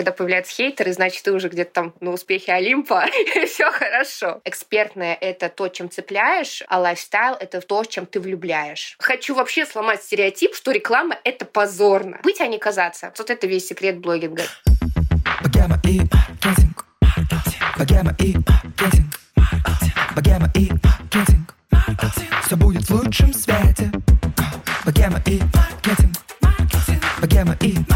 Когда появляются хейтеры, значит, ты уже где-то там на успехе Олимпа, и все хорошо. Экспертное — это то, чем цепляешь, а лайфстайл — это то, чем ты влюбляешь. Хочу вообще сломать стереотип, что реклама — это позорно. Быть, а не казаться. Вот это весь секрет блогинга. Все будет в лучшем свете. Богема и маркетинг. Богема и маркетинг.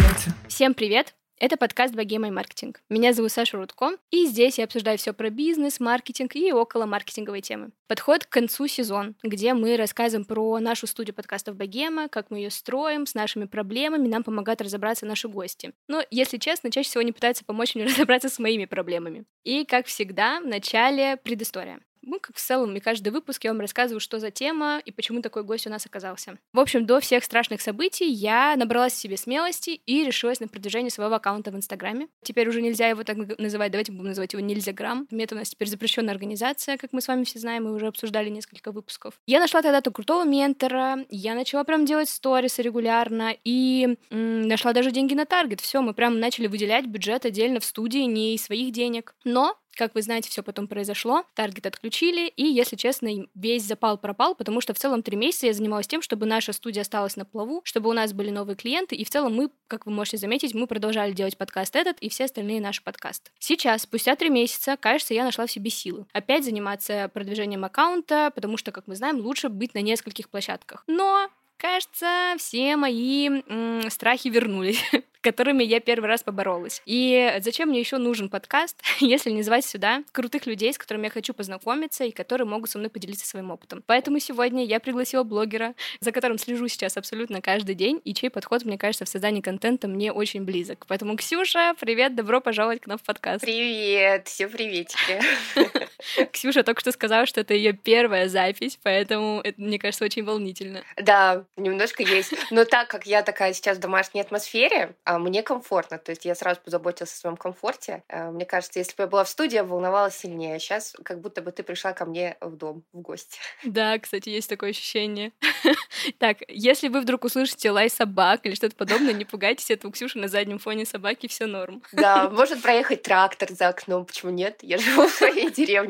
Свете. Всем привет! Это подкаст «Богема и маркетинг». Меня зовут Саша Рудко, и здесь я обсуждаю все про бизнес, маркетинг и около маркетинговой темы. Подходит к концу сезон, где мы рассказываем про нашу студию подкастов «Богема», как мы ее строим, с нашими проблемами, нам помогают разобраться наши гости. Но, если честно, чаще всего они пытаются помочь мне разобраться с моими проблемами. И, как всегда, в начале предыстория. Ну, как в целом, и каждый выпуск я вам рассказываю, что за тема и почему такой гость у нас оказался. В общем, до всех страшных событий я набралась в себе смелости и решилась на продвижение своего аккаунта в Инстаграме. Теперь уже нельзя его так называть, давайте будем называть его Нельзя Грамм. Это у нас теперь запрещенная организация, как мы с вами все знаем, мы уже обсуждали несколько выпусков. Я нашла тогда-то крутого ментора, я начала прям делать сторисы регулярно и м- нашла даже деньги на таргет. Все, мы прям начали выделять бюджет отдельно в студии, не из своих денег. Но как вы знаете, все потом произошло, таргет отключили, и, если честно, весь запал пропал, потому что в целом три месяца я занималась тем, чтобы наша студия осталась на плаву, чтобы у нас были новые клиенты, и в целом мы, как вы можете заметить, мы продолжали делать подкаст этот и все остальные наши подкасты. Сейчас, спустя три месяца, кажется, я нашла в себе силы. Опять заниматься продвижением аккаунта, потому что, как мы знаем, лучше быть на нескольких площадках. Но кажется, все мои м, страхи вернулись. которыми я первый раз поборолась. И зачем мне еще нужен подкаст, если не звать сюда крутых людей, с которыми я хочу познакомиться и которые могут со мной поделиться своим опытом. Поэтому сегодня я пригласила блогера, за которым слежу сейчас абсолютно каждый день, и чей подход, мне кажется, в создании контента мне очень близок. Поэтому, Ксюша, привет, добро пожаловать к нам в подкаст. Привет, все приветики. Ксюша только что сказала, что это ее первая запись, поэтому это, мне кажется, очень волнительно. Да, немножко есть. Но так как я такая сейчас в домашней атмосфере, а мне комфортно. То есть я сразу позаботилась о своем комфорте. Э, мне кажется, если бы я была в студии, я волновалась сильнее. Сейчас как будто бы ты пришла ко мне в дом, в гости. Да, кстати, есть такое ощущение. Так, если вы вдруг услышите лай собак или что-то подобное, не пугайтесь, это у Ксюши на заднем фоне собаки, все норм. Да, может проехать трактор за окном, почему нет? Я живу в своей деревне.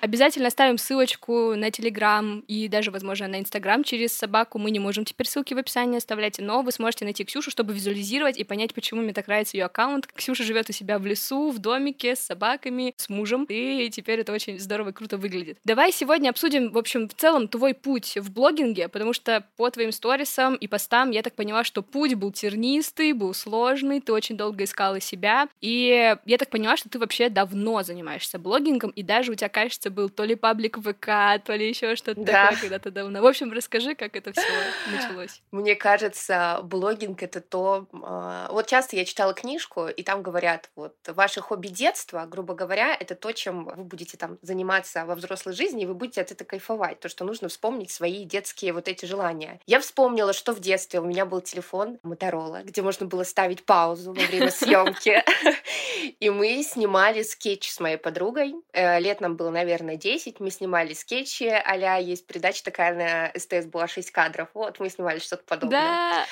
Обязательно оставим ссылочку на Телеграм и даже, возможно, на Инстаграм через собаку. Мы не можем теперь ссылки в описании оставлять, но вы сможете найти Ксюшу, чтобы визуализировать и понять, почему мне так нравится ее аккаунт. Ксюша живет у себя в лесу, в домике, с собаками, с мужем, и теперь это очень здорово и круто выглядит. Давай сегодня обсудим, в общем, в целом твой путь в блогинге, потому что по твоим сторисам и постам я так поняла, что путь был тернистый, был сложный, ты очень долго искала себя, и я так поняла, что ты вообще давно занимаешься блогингом, и даже у тебя, кажется, был то ли паблик ВК, то ли еще что-то да. такое когда-то давно. В общем, расскажи, как это все началось. Мне кажется, блогинг это то... А, вот часто я читала книжку, и там говорят, вот, ваше хобби детства, грубо говоря, это то, чем вы будете там заниматься во взрослой жизни, и вы будете от этого кайфовать. То, что нужно вспомнить свои детские вот эти желания. Я вспомнила, что в детстве у меня был телефон Моторола, где можно было ставить паузу во время съемки. И мы снимали скетч с моей подругой. Э, лет нам было, наверное, наверное, 10. Мы снимали скетчи а есть передача такая на СТС была 6 кадров. Вот, мы снимали что-то подобное. Да!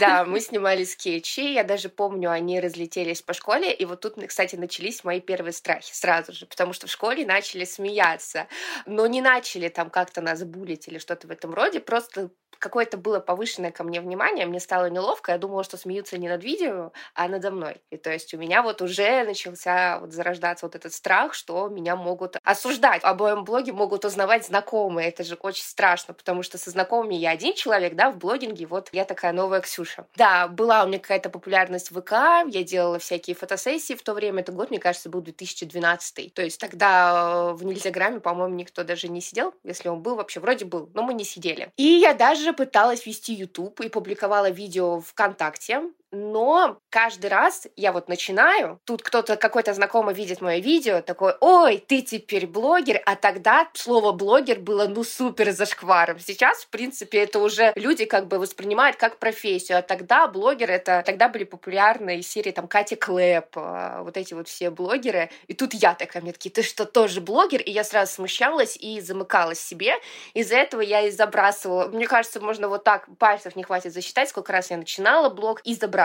Да, мы снимали скетчи. Я даже помню, они разлетелись по школе. И вот тут, кстати, начались мои первые страхи сразу же, потому что в школе начали смеяться. Но не начали там как-то нас булить или что-то в этом роде. Просто какое-то было повышенное ко мне внимание, мне стало неловко, я думала, что смеются не над видео, а надо мной. И то есть у меня вот уже начался вот зарождаться вот этот страх, что меня могут осуждать. Об моем блоге могут узнавать знакомые. Это же очень страшно, потому что со знакомыми я один человек, да, в блогинге, вот я такая новая Ксюша. Да, была у меня какая-то популярность в ВК, я делала всякие фотосессии в то время, это год, мне кажется, был 2012. То есть тогда в Нельзяграме, по-моему, никто даже не сидел, если он был вообще, вроде был, но мы не сидели. И я даже пыталась вести YouTube и публиковала видео ВКонтакте. Но каждый раз я вот начинаю, тут кто-то, какой-то знакомый видит мое видео, такой, ой, ты теперь блогер, а тогда слово блогер было, ну, супер зашкваром. Сейчас, в принципе, это уже люди как бы воспринимают как профессию, а тогда блогер это, тогда были популярны из серии там Катя Клэп, а, вот эти вот все блогеры, и тут я такая, мне такие, ты что, тоже блогер? И я сразу смущалась и замыкалась себе, из-за этого я и забрасывала, мне кажется, можно вот так, пальцев не хватит засчитать, сколько раз я начинала блог и забрасывала.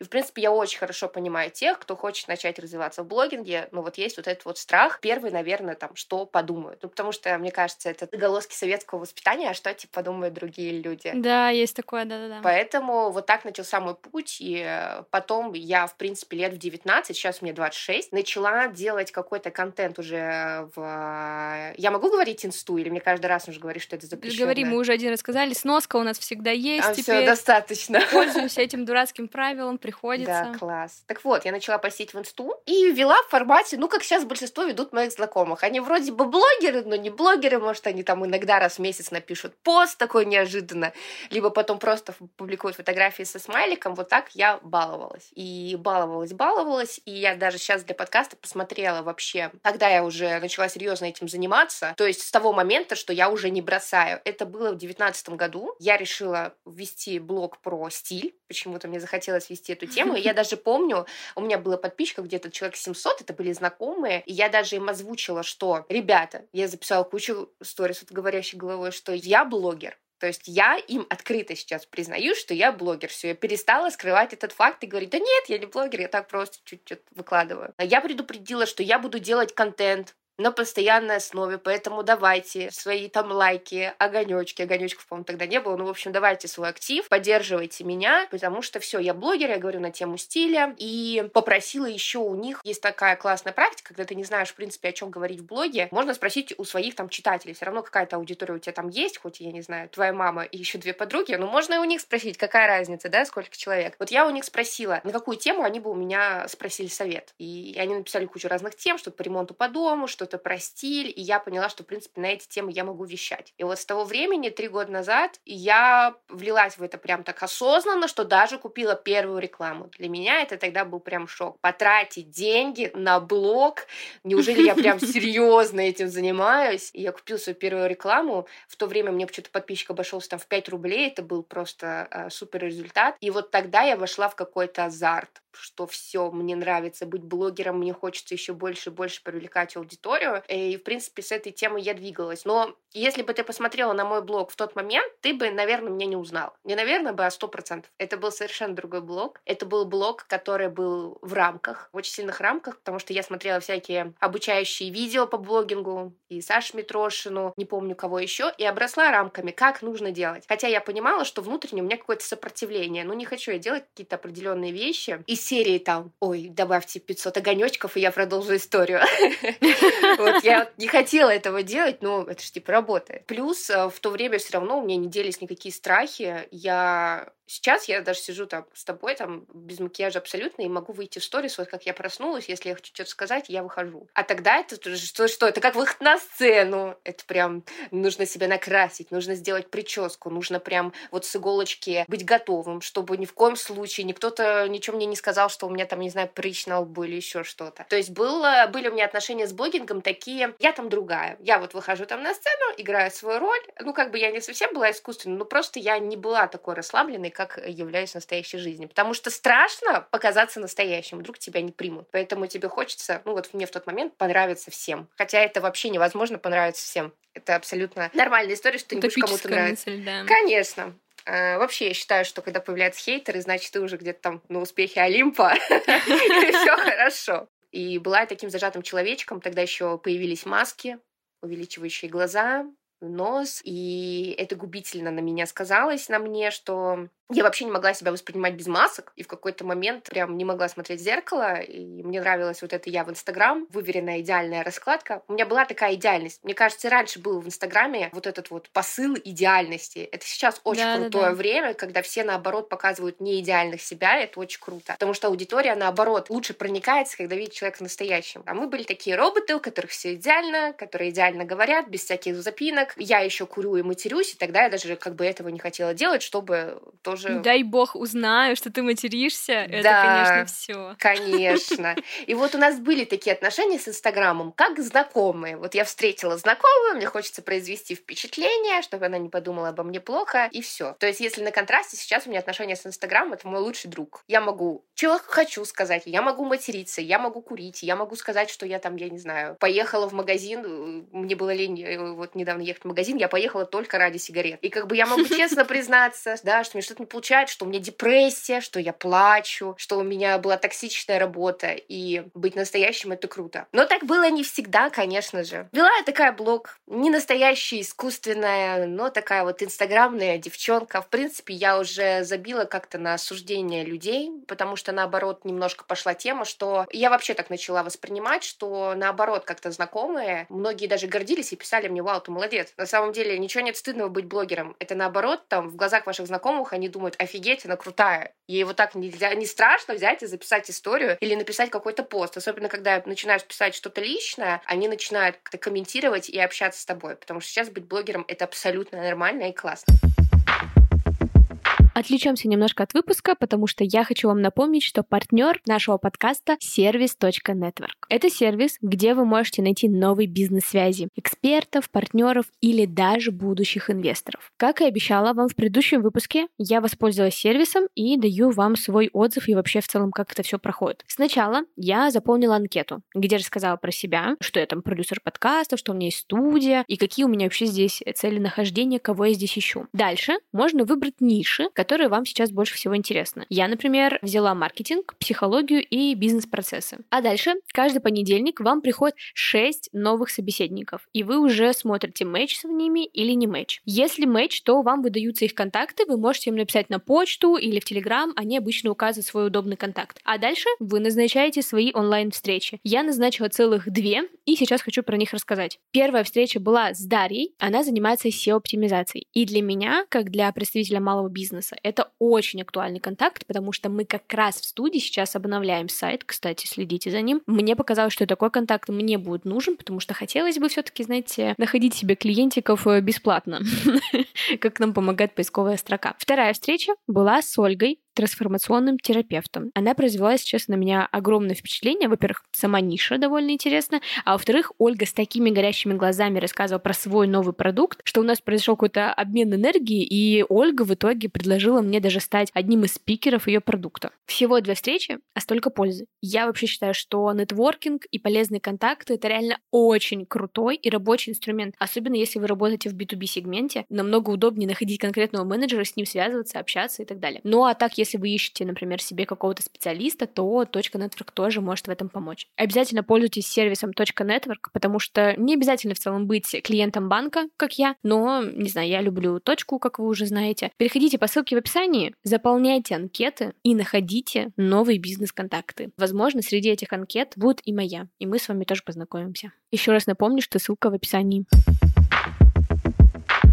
И, в принципе, я очень хорошо понимаю тех, кто хочет начать развиваться в блогинге, ну вот есть вот этот вот страх, первый, наверное, там, что подумают. Ну, потому что, мне кажется, это заголоски советского воспитания, а что, типа, подумают другие люди. Да, есть такое, да-да-да. Поэтому вот так начался мой путь, и э, потом я, в принципе, лет в 19, сейчас мне 26, начала делать какой-то контент уже в... Э, я могу говорить инсту, или мне каждый раз нужно говорить, что это запрещено? Говори, мы уже один раз сказали, сноска у нас всегда есть. Там все достаточно. Пользуемся этим дурацким правилом, приходится. Да, класс. Так вот, я начала постить в инсту и вела в формате, ну, как сейчас большинство ведут моих знакомых. Они вроде бы блогеры, но не блогеры, может, они там иногда раз в месяц напишут пост такой неожиданно, либо потом просто публикуют фотографии со смайликом. Вот так я баловалась. И баловалась, баловалась. И я даже сейчас для подкаста посмотрела вообще, когда я уже начала серьезно этим заниматься. То есть с того момента, что я уже не бросаю. Это было в девятнадцатом году. Я решила ввести блог про стиль. Почему-то мне захотелось вести эту тему. И я даже помню, у меня была подписчика где-то человек 700, это были знакомые. И я даже им озвучила, что, ребята, я записала кучу сторис от говорящей головой, что я блогер. То есть я им открыто сейчас признаю, что я блогер. Все, я перестала скрывать этот факт и говорить, да нет, я не блогер, я так просто чуть-чуть выкладываю. Я предупредила, что я буду делать контент, на постоянной основе, поэтому давайте свои там лайки, огонечки, огонечков, по-моему, тогда не было, ну, в общем, давайте свой актив, поддерживайте меня, потому что все, я блогер, я говорю на тему стиля, и попросила еще у них, есть такая классная практика, когда ты не знаешь, в принципе, о чем говорить в блоге, можно спросить у своих там читателей, все равно какая-то аудитория у тебя там есть, хоть, я не знаю, твоя мама и еще две подруги, но можно и у них спросить, какая разница, да, сколько человек. Вот я у них спросила, на какую тему они бы у меня спросили совет, и они написали кучу разных тем, что по ремонту по дому, что что-то про стиль, и я поняла, что, в принципе, на эти темы я могу вещать. И вот с того времени, три года назад, я влилась в это прям так осознанно, что даже купила первую рекламу. Для меня это тогда был прям шок. Потратить деньги на блог, неужели я прям серьезно этим занимаюсь? И я купила свою первую рекламу. В то время мне почему-то подписчик обошелся там в 5 рублей, это был просто э, супер результат. И вот тогда я вошла в какой-то азарт что все, мне нравится быть блогером, мне хочется еще больше и больше привлекать аудиторию. И, в принципе, с этой темой я двигалась. Но если бы ты посмотрела на мой блог в тот момент, ты бы, наверное, меня не узнал. Не, наверное, бы, а сто процентов. Это был совершенно другой блог. Это был блог, который был в рамках, в очень сильных рамках, потому что я смотрела всякие обучающие видео по блогингу, и Сашу Митрошину, не помню кого еще, и обросла рамками, как нужно делать. Хотя я понимала, что внутренне у меня какое-то сопротивление. Ну, не хочу я делать какие-то определенные вещи. И серии там, ой, добавьте 500 огонечков, и я продолжу историю. Вот я не хотела этого делать, но это же типа работает. Плюс э, в то время все равно у меня не делись никакие страхи. Я Сейчас я даже сижу там с тобой, там, без макияжа абсолютно, и могу выйти в сторис, вот как я проснулась, если я хочу что-то сказать, я выхожу. А тогда это что, что? Это как выход на сцену. Это прям нужно себя накрасить, нужно сделать прическу, нужно прям вот с иголочки быть готовым, чтобы ни в коем случае никто-то ничего мне не сказал, что у меня там, не знаю, прыщ на лбу или еще что-то. То есть было, были у меня отношения с блогингом такие, я там другая. Я вот выхожу там на сцену, играю свою роль. Ну, как бы я не совсем была искусственной, но просто я не была такой расслабленной, как являюсь в настоящей жизни. Потому что страшно показаться настоящим, вдруг тебя не примут. Поэтому тебе хочется, ну вот мне в тот момент понравиться всем. Хотя это вообще невозможно понравиться всем. Это абсолютно нормальная история, что ты не будешь кому-то нравиться. Мысль, да. Конечно. А, вообще, я считаю, что когда появляются хейтеры, значит, ты уже где-то там на успехе Олимпа, все хорошо. И была я таким зажатым человечком, тогда еще появились маски, увеличивающие глаза, нос, и это губительно на меня сказалось, на мне, что я вообще не могла себя воспринимать без масок, и в какой-то момент прям не могла смотреть в зеркало, и мне нравилось вот это я в Инстаграм, выверенная идеальная раскладка. У меня была такая идеальность. Мне кажется, раньше был в Инстаграме вот этот вот посыл идеальности. Это сейчас очень да, крутое да, да. время, когда все, наоборот, показывают не идеальных себя, это очень круто. Потому что аудитория, наоборот, лучше проникается, когда видит человека настоящим. А мы были такие роботы, у которых все идеально, которые идеально говорят, без всяких запинок, я еще курю и матерюсь, и тогда я даже как бы этого не хотела делать, чтобы тоже... Дай бог узнаю, что ты материшься, это, конечно, все. Конечно. И вот у нас были такие отношения с Инстаграмом, как знакомые. Вот я встретила знакомую, мне хочется произвести впечатление, чтобы она не подумала обо мне плохо, и все. То есть, если на контрасте, сейчас у меня отношения с Инстаграмом, это мой лучший друг. Я могу, что хочу сказать, я могу материться, я могу курить, я могу сказать, что я там, я не знаю, поехала в магазин, мне было лень э, вот недавно ехать в магазин, я поехала только ради сигарет. И как бы я могу честно признаться, да, что мне что-то не получается, что у меня депрессия, что я плачу, что у меня была токсичная работа, и быть настоящим — это круто. Но так было не всегда, конечно же. Вела я такая блог, не настоящая, искусственная, но такая вот инстаграмная девчонка. В принципе, я уже забила как-то на осуждение людей, потому что, наоборот, немножко пошла тема, что я вообще так начала воспринимать, что, наоборот, как-то знакомые, многие даже гордились и писали мне, вау, ты молодец. На самом деле, ничего нет стыдного быть блогером. Это, наоборот, там, в глазах ваших знакомых они думают, офигеть, она крутая. Ей вот так нельзя, не страшно взять и записать историю или написать какой-то пост. Особенно, когда начинаешь писать что-то личное, они начинают как-то комментировать и общаться с тобой. Потому что сейчас быть блогером — это абсолютно нормально и классно. Отвлечемся немножко от выпуска, потому что я хочу вам напомнить, что партнер нашего подкаста сервис.network. Это сервис, где вы можете найти новые бизнес-связи, экспертов, партнеров или даже будущих инвесторов. Как и обещала вам в предыдущем выпуске, я воспользовалась сервисом и даю вам свой отзыв и вообще в целом, как это все проходит. Сначала я заполнила анкету, где рассказала про себя, что я там продюсер подкастов, что у меня есть студия и какие у меня вообще здесь цели нахождения, кого я здесь ищу. Дальше можно выбрать ниши, которые вам сейчас больше всего интересны. Я, например, взяла маркетинг, психологию и бизнес-процессы. А дальше каждый понедельник вам приходит 6 новых собеседников, и вы уже смотрите, матч с ними или не матч. Если матч, то вам выдаются их контакты, вы можете им написать на почту или в Телеграм, они обычно указывают свой удобный контакт. А дальше вы назначаете свои онлайн-встречи. Я назначила целых две, и сейчас хочу про них рассказать. Первая встреча была с Дарьей, она занимается SEO-оптимизацией. И для меня, как для представителя малого бизнеса, вопроса. Это очень актуальный контакт, потому что мы как раз в студии сейчас обновляем сайт, кстати, следите за ним. Мне показалось, что такой контакт мне будет нужен, потому что хотелось бы все-таки, знаете, находить себе клиентиков э, бесплатно, как нам помогает поисковая строка. Вторая встреча была с Ольгой, трансформационным терапевтом. Она произвела, честно, на меня огромное впечатление. Во-первых, сама ниша довольно интересна, а во-вторых, Ольга с такими горящими глазами рассказывала про свой новый продукт, что у нас произошел какой-то обмен энергии, и Ольга в итоге предложила мне даже стать одним из спикеров ее продукта. Всего две встречи, а столько пользы. Я вообще считаю, что нетворкинг и полезные контакты — это реально очень крутой и рабочий инструмент, особенно если вы работаете в B2B-сегменте. Намного удобнее находить конкретного менеджера, с ним связываться, общаться и так далее. Ну а так, если вы ищете, например, себе какого-то специалиста, то .network тоже может в этом помочь. Обязательно пользуйтесь сервисом .network, потому что не обязательно в целом быть клиентом банка, как я, но, не знаю, я люблю точку, как вы уже знаете. Переходите по ссылке в описании, заполняйте анкеты и находите новые бизнес-контакты. Возможно, среди этих анкет будет и моя, и мы с вами тоже познакомимся. Еще раз напомню, что ссылка в описании.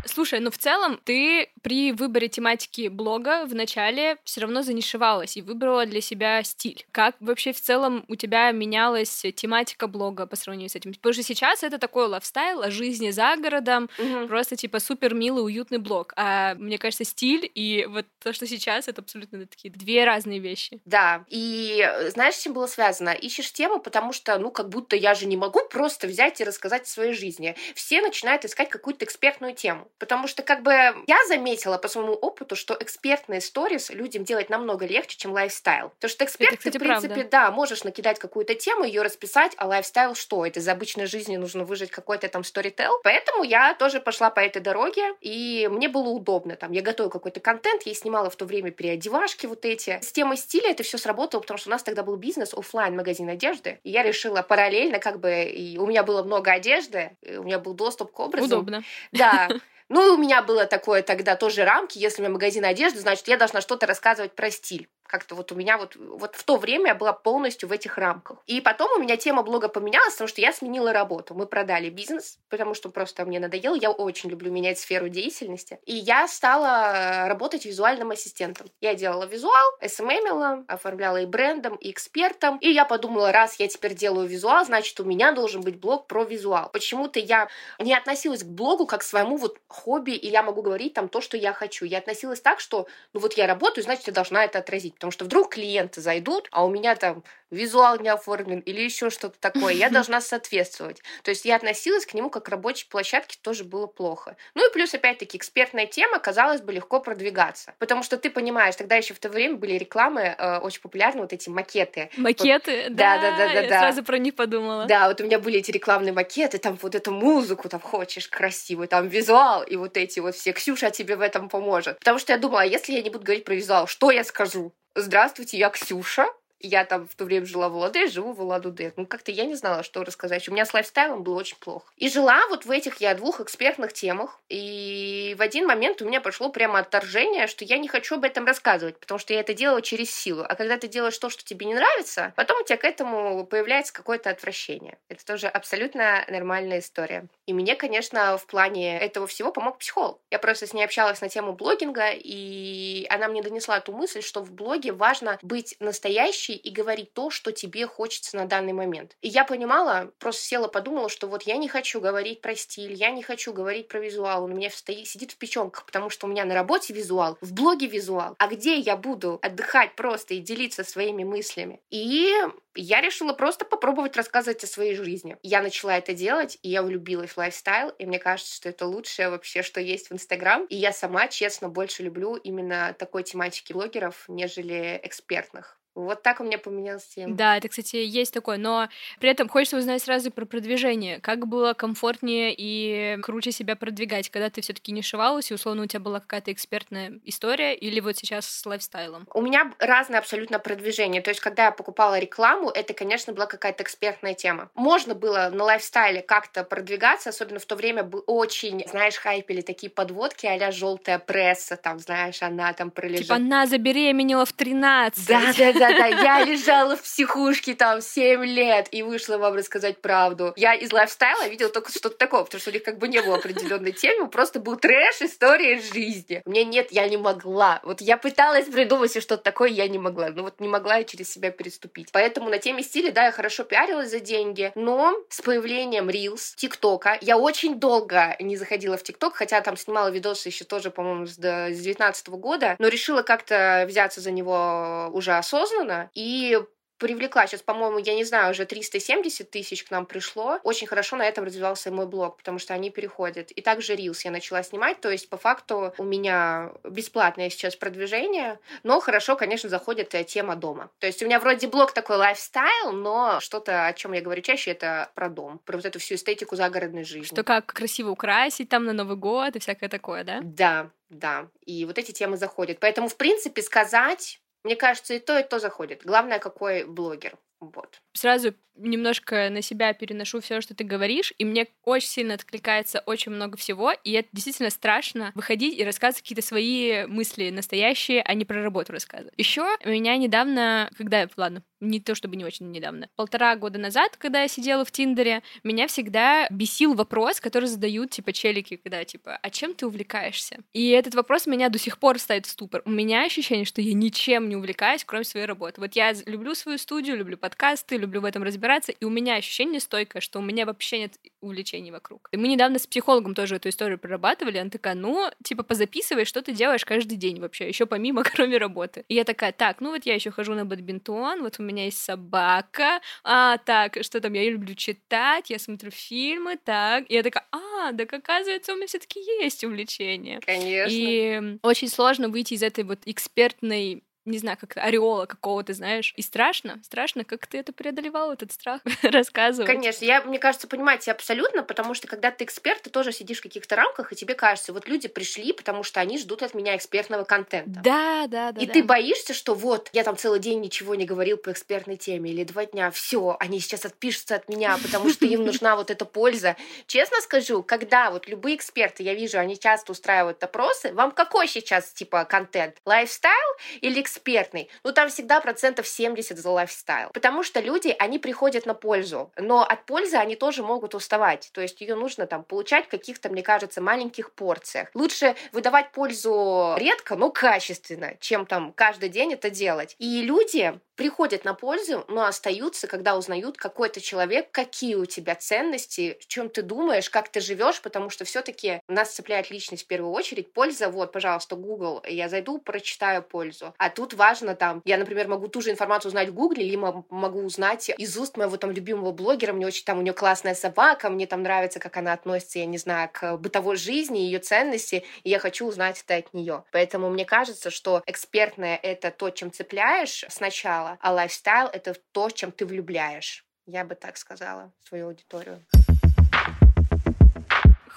Слушай, ну в целом ты при выборе тематики блога вначале все равно занишевалась и выбрала для себя стиль. Как вообще в целом у тебя менялась тематика блога по сравнению с этим? Потому что сейчас это такой лайфстайл о жизни за городом, угу. просто типа супер милый, уютный блог. А мне кажется, стиль и вот то, что сейчас, это абсолютно такие две разные вещи. Да, и знаешь, с чем было связано? Ищешь тему, потому что, ну, как будто я же не могу просто взять и рассказать о своей жизни. Все начинают искать какую-то экспертную тему. Потому что, как бы, я заметила по своему опыту, что экспертные сторис людям делать намного легче, чем лайфстайл. Потому что эксперт, Это, кстати, ты, в принципе, правда. да, можешь накидать какую-то тему, ее расписать, а лайфстайл что? Это из обычной жизни нужно выжать какой-то там сторителлинг. Поэтому я тоже пошла по этой дороге, и мне было удобно. Там, я готовила какой-то контент, я снимала в то время переодевашки вот эти. С темой стиля это все сработало, потому что у нас тогда был бизнес, офлайн магазин одежды, и я решила параллельно, как бы, и у меня было много одежды, у меня был доступ к образу. Удобно. Да. Ну, и у меня было такое тогда тоже рамки. Если у меня магазин одежды, значит, я должна что-то рассказывать про стиль Как-то вот у меня вот, вот в то время я была полностью в этих рамках. И потом у меня тема блога поменялась, потому что я сменила работу. Мы продали бизнес, потому что просто мне надоело. Я очень люблю менять сферу деятельности. И я стала работать визуальным ассистентом. Я делала визуал, SMM-ила, оформляла и брендом, и экспертом. И я подумала, раз я теперь делаю визуал, значит, у меня должен быть блог про визуал. Почему-то я не относилась к блогу как к своему вот хобби, и я могу говорить там то, что я хочу. Я относилась так, что, ну вот я работаю, значит, я должна это отразить. Потому что вдруг клиенты зайдут, а у меня там визуал не оформлен или еще что-то такое. Я должна соответствовать. То есть я относилась к нему как к рабочей площадке, тоже было плохо. Ну и плюс, опять-таки, экспертная тема, казалось бы, легко продвигаться. Потому что ты понимаешь, тогда еще в то время были рекламы э, очень популярны, вот эти макеты. Макеты? Вот, да, да, да, да, я да. сразу про них подумала. Да, вот у меня были эти рекламные макеты, там вот эту музыку, там хочешь красивый, там визуал, и вот эти вот все. Ксюша тебе в этом поможет. Потому что я думала, а если я не буду говорить про визуал, что я скажу? Здравствуйте, я Ксюша, я там в то время жила в Уладе, живу в Уладуде. Ну, как-то я не знала, что рассказать. У меня с лайфстайлом было очень плохо. И жила вот в этих я двух экспертных темах. И в один момент у меня пошло прямо отторжение, что я не хочу об этом рассказывать, потому что я это делала через силу. А когда ты делаешь то, что тебе не нравится, потом у тебя к этому появляется какое-то отвращение. Это тоже абсолютно нормальная история. И мне, конечно, в плане этого всего помог психолог. Я просто с ней общалась на тему блогинга, и она мне донесла ту мысль, что в блоге важно быть настоящей и говорить то, что тебе хочется на данный момент. И я понимала, просто села, подумала, что вот я не хочу говорить про стиль, я не хочу говорить про визуал, он у меня стоит, сидит в печенках, потому что у меня на работе визуал, в блоге визуал. А где я буду отдыхать просто и делиться своими мыслями? И я решила просто попробовать рассказывать о своей жизни. Я начала это делать, и я влюбилась в лайфстайл, и мне кажется, что это лучшее вообще, что есть в Инстаграм. И я сама, честно, больше люблю именно такой тематики блогеров, нежели экспертных. Вот так у меня поменялась тема. Да, это, кстати, есть такое, но при этом хочется узнать сразу про продвижение. Как было комфортнее и круче себя продвигать, когда ты все таки не шивалась, и, условно, у тебя была какая-то экспертная история, или вот сейчас с лайфстайлом? У меня разное абсолютно продвижение. То есть, когда я покупала рекламу, это, конечно, была какая-то экспертная тема. Можно было на лайфстайле как-то продвигаться, особенно в то время был очень, знаешь, хайпели такие подводки а-ля желтая пресса, там, знаешь, она там пролежала. Типа она забеременела в 13. Да, да, да-да, я лежала в психушке там 7 лет и вышла вам рассказать правду. Я из лайфстайла видела только что-то такое, потому что у них как бы не было определенной темы, просто был трэш история жизни. Мне нет, я не могла. Вот я пыталась придумать что-то такое, я не могла. Ну вот не могла я через себя переступить. Поэтому на теме стиля, да, я хорошо пиарилась за деньги, но с появлением Reels, ТикТока, я очень долго не заходила в ТикТок, хотя там снимала видосы еще тоже, по-моему, с 2019 года, но решила как-то взяться за него уже осознанно, осознанно и привлекла. Сейчас, по-моему, я не знаю, уже 370 тысяч к нам пришло. Очень хорошо на этом развивался мой блог, потому что они переходят. И также Reels я начала снимать, то есть по факту у меня бесплатное сейчас продвижение, но хорошо, конечно, заходит э, тема дома. То есть у меня вроде блог такой лайфстайл, но что-то, о чем я говорю чаще, это про дом, про вот эту всю эстетику загородной жизни. Что как красиво украсить там на Новый год и всякое такое, да? Да, да. И вот эти темы заходят. Поэтому, в принципе, сказать мне кажется, и то, и то заходит. Главное, какой блогер. Вот. Сразу немножко на себя переношу все, что ты говоришь, и мне очень сильно откликается очень много всего, и это действительно страшно выходить и рассказывать какие-то свои мысли настоящие, а не про работу рассказывать. Еще меня недавно, когда, ладно, не то чтобы не очень недавно, полтора года назад, когда я сидела в Тиндере, меня всегда бесил вопрос, который задают, типа, челики, когда, типа, а чем ты увлекаешься? И этот вопрос меня до сих пор ставит в ступор. У меня ощущение, что я ничем не увлекаюсь, кроме своей работы. Вот я люблю свою студию, люблю подкасты, люблю в этом разбираться, и у меня ощущение стойкое, что у меня вообще нет увлечений вокруг. И мы недавно с психологом тоже эту историю прорабатывали, она такая, ну, типа, позаписывай, что ты делаешь каждый день вообще, еще помимо, кроме работы. И я такая, так, ну вот я еще хожу на бадминтон, вот у меня есть собака, а, так, что там, я люблю читать, я смотрю фильмы, так. И я такая, а, так оказывается, у меня все таки есть увлечение. Конечно. И очень сложно выйти из этой вот экспертной не знаю, как ореола какого-то, знаешь. И страшно, страшно, как ты это преодолевал, этот страх, рассказывать. Конечно, я, мне кажется, понимаю тебя абсолютно, потому что когда ты эксперт, ты тоже сидишь в каких-то рамках, и тебе кажется, вот люди пришли, потому что они ждут от меня экспертного контента. Да, да, да. И да. ты боишься, что вот, я там целый день ничего не говорил по экспертной теме, или два дня, все, они сейчас отпишутся от меня, потому что им нужна вот эта польза. Честно скажу, когда вот любые эксперты, я вижу, они часто устраивают опросы, вам какой сейчас, типа, контент? Лайфстайл или эксперт? Экспертный, ну там всегда процентов 70 за лайфстайл. Потому что люди, они приходят на пользу, но от пользы они тоже могут уставать. То есть ее нужно там получать в каких-то, мне кажется, маленьких порциях. Лучше выдавать пользу редко, но качественно, чем там каждый день это делать. И люди приходят на пользу, но остаются, когда узнают какой-то человек, какие у тебя ценности, в чем ты думаешь, как ты живешь, потому что все-таки нас цепляет личность в первую очередь. Польза, вот, пожалуйста, Google, я зайду, прочитаю пользу. А тут важно там, я, например, могу ту же информацию узнать в Google, либо могу узнать из уст моего там любимого блогера, мне очень там у нее классная собака, мне там нравится, как она относится, я не знаю, к бытовой жизни, ее ценности, и я хочу узнать это от нее. Поэтому мне кажется, что экспертное это то, чем цепляешь сначала, а лайфстайл — это то, чем ты влюбляешь. Я бы так сказала свою аудиторию.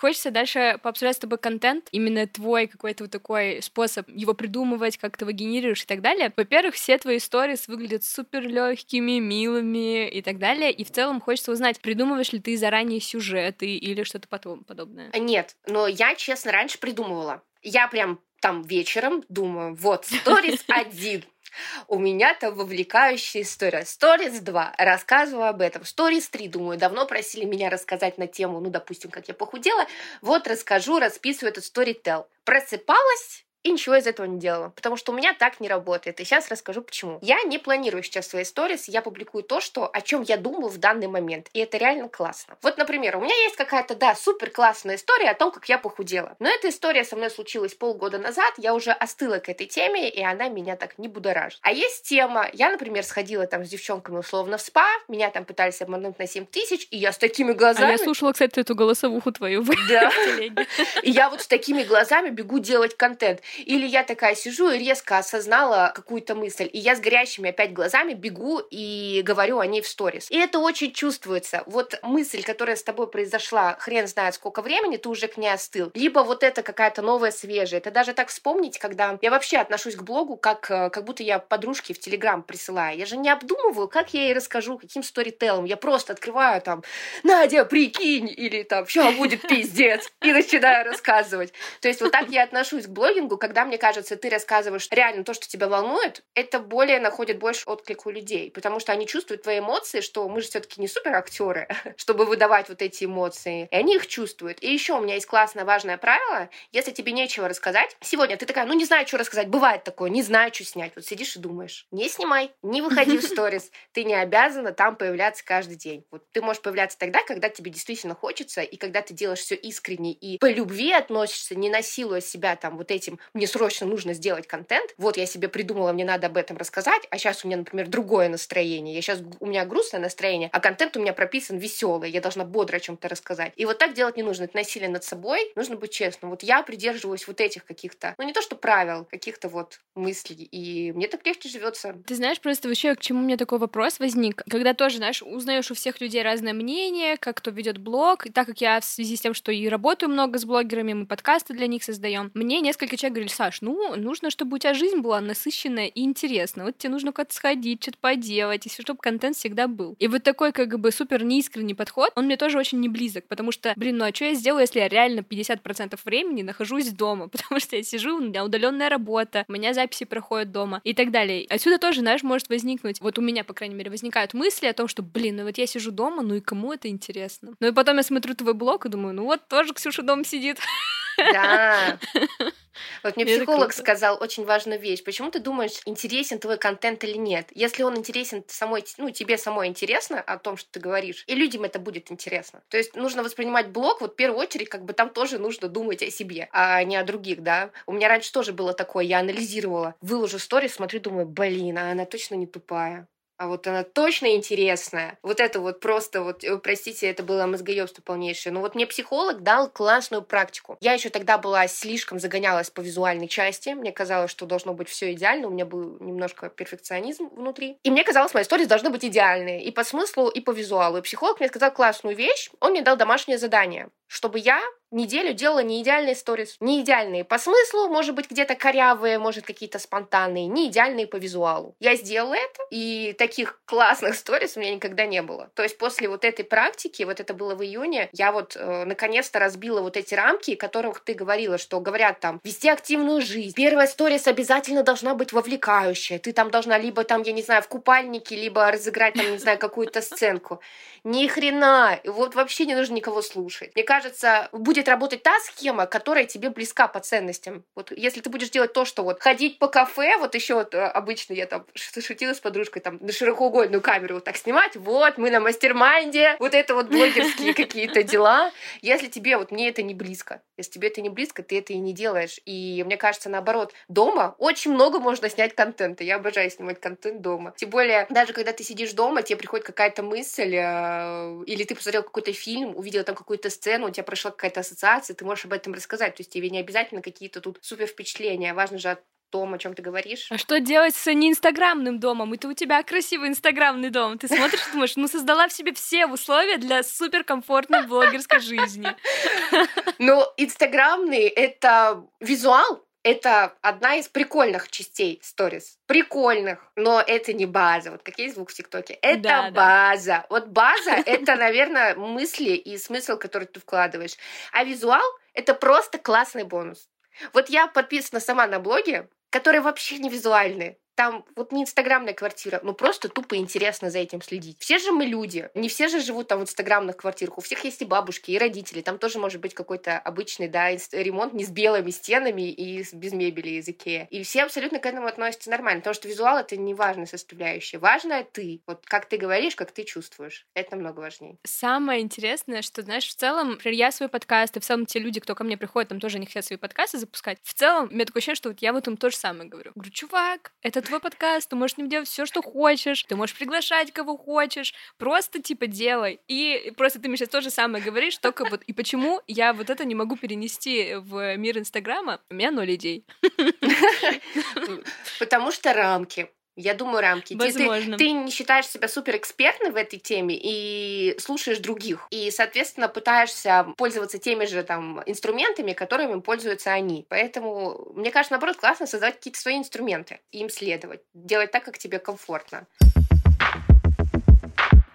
Хочется дальше пообсуждать с тобой контент, именно твой какой-то вот такой способ его придумывать, как ты его генерируешь и так далее. Во-первых, все твои истории выглядят супер легкими, милыми и так далее. И в целом хочется узнать, придумываешь ли ты заранее сюжеты или что-то подобное? Нет, но я, честно, раньше придумывала. Я прям там вечером думаю, вот, сторис один, у меня там вовлекающая история. Сторис 2. Рассказываю об этом. Сторис 3. Думаю, давно просили меня рассказать на тему, ну, допустим, как я похудела. Вот расскажу, расписываю этот сторител. Просыпалась, и ничего из этого не делала, потому что у меня так не работает. И сейчас расскажу почему. Я не планирую сейчас свои сторис, я публикую то, что, о чем я думаю в данный момент. И это реально классно. Вот, например, у меня есть какая-то, да, супер классная история о том, как я похудела. Но эта история со мной случилась полгода назад, я уже остыла к этой теме, и она меня так не будоражит. А есть тема, я, например, сходила там с девчонками условно в спа, меня там пытались обмануть на 7 тысяч, и я с такими глазами... А я слушала, кстати, эту голосовуху твою да. И я вот с такими глазами бегу делать контент. Или я такая сижу и резко осознала какую-то мысль, и я с горящими опять глазами бегу и говорю о ней в сторис. И это очень чувствуется. Вот мысль, которая с тобой произошла, хрен знает сколько времени, ты уже к ней остыл. Либо вот это какая-то новая, свежая. Это даже так вспомнить, когда я вообще отношусь к блогу, как, э, как будто я подружке в Телеграм присылаю. Я же не обдумываю, как я ей расскажу, каким сторителлом. Я просто открываю там, Надя, прикинь, или там, все будет пиздец, и начинаю рассказывать. То есть вот так я отношусь к блогингу, когда мне кажется, ты рассказываешь реально то, что тебя волнует, это более находит больше отклик у людей, потому что они чувствуют твои эмоции, что мы же все-таки не супер актеры, чтобы выдавать вот эти эмоции, и они их чувствуют. И еще у меня есть классное важное правило, если тебе нечего рассказать, сегодня ты такая, ну не знаю, что рассказать, бывает такое, не знаю, что снять, вот сидишь и думаешь, не снимай, не выходи в сторис, ты не обязана там появляться каждый день. Вот ты можешь появляться тогда, когда тебе действительно хочется, и когда ты делаешь все искренне и по любви относишься, не насилуя себя там вот этим «мне срочно нужно сделать контент, вот я себе придумала, мне надо об этом рассказать, а сейчас у меня, например, другое настроение, я сейчас, у меня грустное настроение, а контент у меня прописан веселый, я должна бодро о чем-то рассказать. И вот так делать не нужно, это насилие над собой, нужно быть честным. Вот я придерживаюсь вот этих каких-то, ну не то что правил, каких-то вот мыслей, и мне так легче живется. Ты знаешь, просто вообще, к чему у меня такой вопрос возник, когда тоже, знаешь, узнаешь у всех людей разное мнение, как кто ведет блог, и так как я в связи с тем, что и работаю много с блогерами, мы подкасты для них создаем, мне несколько человек говорили, Саш, ну, нужно, чтобы у тебя жизнь была насыщенная и интересная. Вот тебе нужно куда-то сходить, что-то поделать, и чтобы контент всегда был. И вот такой как бы супер неискренний подход, он мне тоже очень не близок, потому что, блин, ну а что я сделаю, если я реально 50% времени нахожусь дома, потому что я сижу, у меня удаленная работа, у меня записи проходят дома и так далее. Отсюда тоже, знаешь, может возникнуть, вот у меня, по крайней мере, возникают мысли о том, что, блин, ну вот я сижу дома, ну и кому это интересно? Ну и потом я смотрю твой блог и думаю, ну вот тоже Ксюша дома сидит. Да. Вот мне психолог сказал очень важную вещь. Почему ты думаешь, интересен твой контент или нет? Если он интересен самой, ну, тебе самой интересно о том, что ты говоришь, и людям это будет интересно. То есть нужно воспринимать блог, вот в первую очередь, как бы там тоже нужно думать о себе, а не о других, да. У меня раньше тоже было такое, я анализировала, выложу сторис, смотрю, думаю, блин, а она точно не тупая а вот она точно интересная. Вот это вот просто вот, э, простите, это было мозгоебство полнейшее. Но вот мне психолог дал классную практику. Я еще тогда была слишком загонялась по визуальной части. Мне казалось, что должно быть все идеально. У меня был немножко перфекционизм внутри. И мне казалось, мои истории должны быть идеальные. И по смыслу, и по визуалу. И психолог мне сказал классную вещь. Он мне дал домашнее задание чтобы я неделю делала не идеальные сторис. Не идеальные по смыслу, может быть, где-то корявые, может, какие-то спонтанные, не идеальные по визуалу. Я сделала это, и таких классных сторис у меня никогда не было. То есть после вот этой практики, вот это было в июне, я вот э, наконец-то разбила вот эти рамки, о которых ты говорила, что говорят там, вести активную жизнь. Первая сторис обязательно должна быть вовлекающая. Ты там должна либо там, я не знаю, в купальнике, либо разыграть там, не знаю, какую-то сценку. Ни хрена. Вот вообще не нужно никого слушать. Мне кажется, будет работать та схема, которая тебе близка по ценностям. Вот если ты будешь делать то, что вот ходить по кафе, вот еще вот э, обычно я там шутила с подружкой, там на широкоугольную камеру вот так снимать, вот мы на mastermind -е, вот это вот блогерские какие-то дела. Если тебе вот мне это не близко, если тебе это не близко, ты это и не делаешь. И мне кажется, наоборот, дома очень много можно снять контента. Я обожаю снимать контент дома. Тем более, даже когда ты сидишь дома, тебе приходит какая-то мысль, Э, или ты посмотрел какой-то фильм, увидел там какую-то сцену, у тебя прошла какая-то ассоциация, ты можешь об этом рассказать. То есть тебе не обязательно какие-то тут супер впечатления. Важно же том, о чем ты говоришь. А что делать с неинстаграмным домом? Это у тебя красивый инстаграмный дом. Ты смотришь и думаешь, ну создала в себе все условия для суперкомфортной блогерской жизни. Ну, инстаграмный — это визуал, это одна из прикольных частей сторис. Прикольных, но это не база. Вот какие звук в ТикТоке. Это да, база. Да. Вот база — это, наверное, мысли и смысл, который ты вкладываешь. А визуал — это просто классный бонус. Вот я подписана сама на блоги, которые вообще не визуальные там вот не инстаграмная квартира, ну просто тупо интересно за этим следить. Все же мы люди, не все же живут там в инстаграмных квартирах, у всех есть и бабушки, и родители, там тоже может быть какой-то обычный, да, ремонт не с белыми стенами и без мебели из Икеа. И все абсолютно к этому относятся нормально, потому что визуал — это не важная составляющая. Важная ты, вот как ты говоришь, как ты чувствуешь. Это намного важнее. Самое интересное, что, знаешь, в целом, например, я свой подкаст, и в целом те люди, кто ко мне приходят, там тоже не хотят свои подкасты запускать. В целом, у меня такое ощущение, что вот я в этом то же самое говорю. Говорю, чувак, это твой подкаст, ты можешь с ним делать все, что хочешь, ты можешь приглашать кого хочешь, просто типа делай. И просто ты мне сейчас то же самое говоришь, только вот и почему я вот это не могу перенести в мир Инстаграма, у меня ноль идей. Потому что рамки. Я думаю, рамки. Возможно. Ты, ты, не считаешь себя суперэкспертной в этой теме и слушаешь других. И, соответственно, пытаешься пользоваться теми же там инструментами, которыми пользуются они. Поэтому, мне кажется, наоборот, классно создавать какие-то свои инструменты и им следовать. Делать так, как тебе комфортно.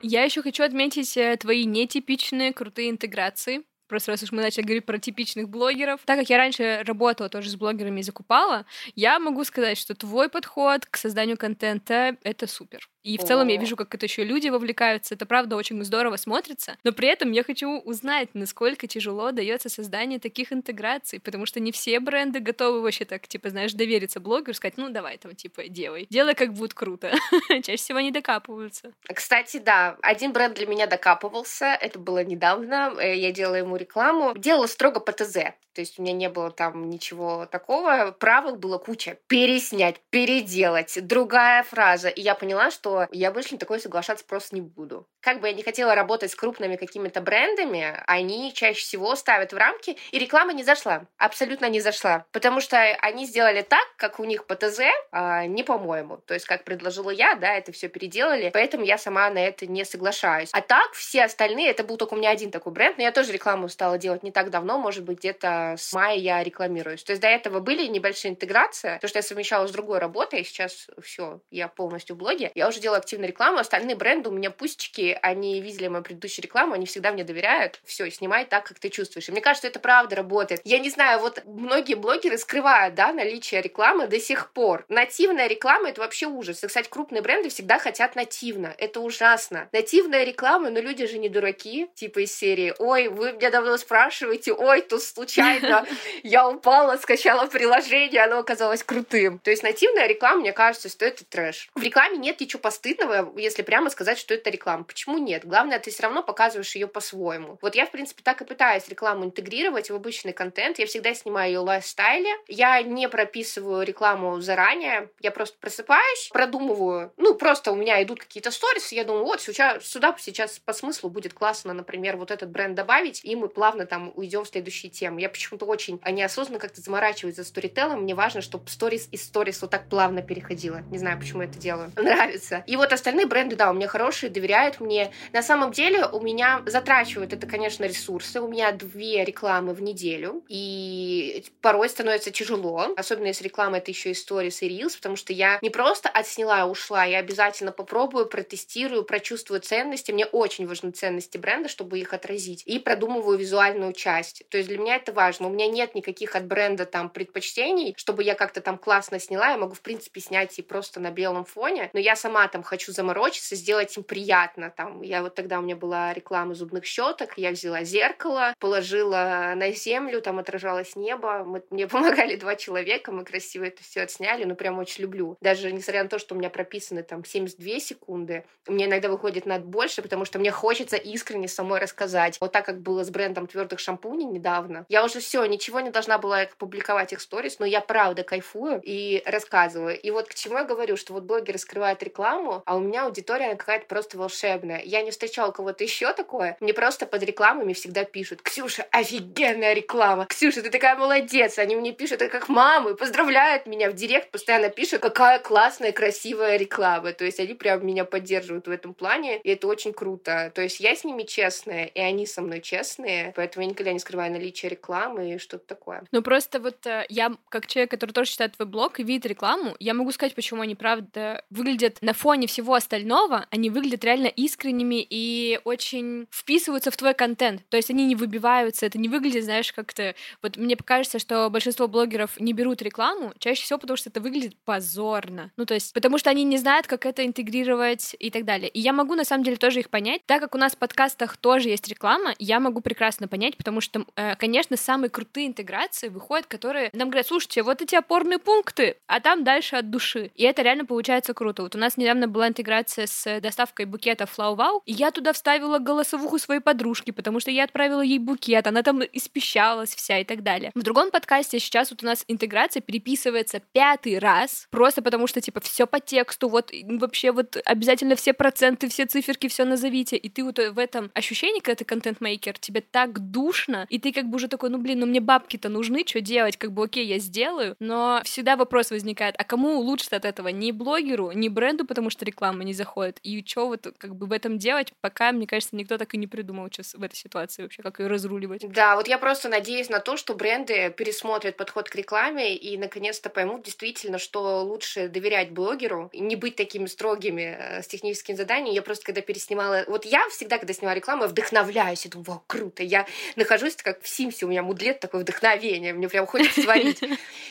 Я еще хочу отметить э, твои нетипичные крутые интеграции. Просто раз уж мы начали говорить про типичных блогеров. Так как я раньше работала тоже с блогерами и закупала, я могу сказать, что твой подход к созданию контента — это супер. И в целом я вижу, как это еще люди вовлекаются. Это правда очень здорово смотрится. Но при этом я хочу узнать, насколько тяжело дается создание таких интеграций, потому что не все бренды готовы вообще так, типа, знаешь, довериться блогеру, сказать, ну давай там, типа, делай. Делай, как будет круто. Чаще всего они докапываются. Кстати, да, один бренд для меня докапывался. Это было недавно. Э, я делала ему рекламу. Делала строго по ТЗ. То есть у меня не было там ничего такого. Правил было куча. Переснять, переделать, другая фраза. И я поняла, что я больше на такое соглашаться просто не буду. Как бы я не хотела работать с крупными какими-то брендами, они чаще всего ставят в рамки, и реклама не зашла. Абсолютно не зашла. Потому что они сделали так, как у них по ТЗ, а не по-моему. То есть, как предложила я, да, это все переделали, поэтому я сама на это не соглашаюсь. А так, все остальные, это был только у меня один такой бренд, но я тоже рекламу стала делать не так давно, может быть, где-то с мая я рекламируюсь. То есть, до этого были небольшие интеграции, то, что я совмещала с другой работой, сейчас все, я полностью в блоге. Я уже делаю активную рекламу, остальные бренды у меня пустики, они видели мою предыдущую рекламу, они всегда мне доверяют. Все, снимай так, как ты чувствуешь. И мне кажется, это правда работает. Я не знаю, вот многие блогеры скрывают, да, наличие рекламы до сих пор. Нативная реклама — это вообще ужас. И, кстати, крупные бренды всегда хотят нативно. Это ужасно. Нативная реклама, но люди же не дураки, типа из серии «Ой, вы меня давно спрашиваете, ой, тут случайно я упала, скачала приложение, оно оказалось крутым». То есть нативная реклама, мне кажется, что это трэш. В рекламе нет ничего постыдного, если прямо сказать, что это реклама. Почему нет? Главное, ты все равно показываешь ее по-своему. Вот я, в принципе, так и пытаюсь рекламу интегрировать в обычный контент. Я всегда снимаю ее в лайфстайле. Я не прописываю рекламу заранее. Я просто просыпаюсь, продумываю. Ну, просто у меня идут какие-то сторисы. Я думаю, вот сейчас, сюда сейчас по смыслу будет классно, например, вот этот бренд добавить, и мы плавно там уйдем в следующие темы. Я почему-то очень неосознанно как-то заморачиваюсь за сторителлом. Мне важно, чтобы сторис из сторис вот так плавно переходило. Не знаю, почему это делаю. Нравится. И вот остальные бренды, да, у меня хорошие, доверяют мне, мне. На самом деле у меня затрачивают это, конечно, ресурсы. У меня две рекламы в неделю, и порой становится тяжело, особенно если реклама это еще и сторис и рилс, потому что я не просто отсняла и ушла, я обязательно попробую, протестирую, прочувствую ценности. Мне очень важны ценности бренда, чтобы их отразить. И продумываю визуальную часть. То есть для меня это важно. У меня нет никаких от бренда там предпочтений, чтобы я как-то там классно сняла. Я могу, в принципе, снять и просто на белом фоне. Но я сама там хочу заморочиться, сделать им приятно. Там я вот тогда у меня была реклама зубных щеток, я взяла зеркало, положила на землю, там отражалось небо. Мы, мне помогали два человека, мы красиво это все отсняли, но прям очень люблю. Даже несмотря на то, что у меня прописаны там 72 секунды, мне иногда выходит над больше, потому что мне хочется искренне самой рассказать. Вот так, как было с брендом твердых шампуней недавно. Я уже все, ничего не должна была публиковать их сторис, но я правда кайфую и рассказываю. И вот к чему я говорю, что вот блогеры скрывают рекламу, а у меня аудитория какая-то просто волшебная. Я не встречала кого-то еще такое. Мне просто под рекламами всегда пишут, Ксюша, офигенная реклама. Ксюша, ты такая молодец. Они мне пишут, это как мамы, поздравляют меня в директ, постоянно пишут, какая классная, красивая реклама. То есть они прям меня поддерживают в этом плане, и это очень круто. То есть я с ними честная, и они со мной честные, поэтому я никогда не скрываю наличие рекламы и что-то такое. Ну просто вот э, я, как человек, который тоже читает твой блог и видит рекламу, я могу сказать, почему они, правда, выглядят на фоне всего остального, они выглядят реально искренними и очень вписываются в твой контент. То есть они не выбиваются, это не выглядит, знаешь, как-то... Вот мне кажется, что большинство блогеров не берут рекламу, чаще всего потому, что это выглядит позорно. Ну, то есть, потому что они не знают, как это интегрировать и так далее. И я могу, на самом деле, тоже их понять. Так как у нас в подкастах тоже есть реклама, я могу прекрасно понять, потому что, э, конечно, самые крутые интеграции выходят, которые нам говорят, слушайте, вот эти опорные пункты, а там дальше от души. И это реально получается круто. Вот у нас недавно была интеграция с доставкой букета Flow Wow, и я туда вставила голосовуху своей подружки, потому что я отправила ей букет, она там испещалась вся и так далее. В другом подкасте сейчас вот у нас интеграция переписывается пятый раз, просто потому что, типа, все по тексту, вот вообще вот обязательно все проценты, все циферки, все назовите, и ты вот в этом ощущении, когда ты контент-мейкер, тебе так душно, и ты как бы уже такой, ну блин, ну мне бабки-то нужны, что делать, как бы окей, я сделаю, но всегда вопрос возникает, а кому улучшит от этого? Не блогеру, не бренду, потому что реклама не заходит, и что вот как бы в этом делать, пока, мне кажется, никто так и не придумал сейчас в этой ситуации вообще, как ее разруливать. Да, вот я просто надеюсь на то, что бренды пересмотрят подход к рекламе и наконец-то поймут действительно, что лучше доверять блогеру, не быть такими строгими э, с техническим заданием. Я просто когда переснимала... Вот я всегда, когда снимаю рекламу, я вдохновляюсь, я думаю, вау, круто. Я нахожусь как в Симсе, у меня мудлет такое вдохновение, мне прям хочется творить.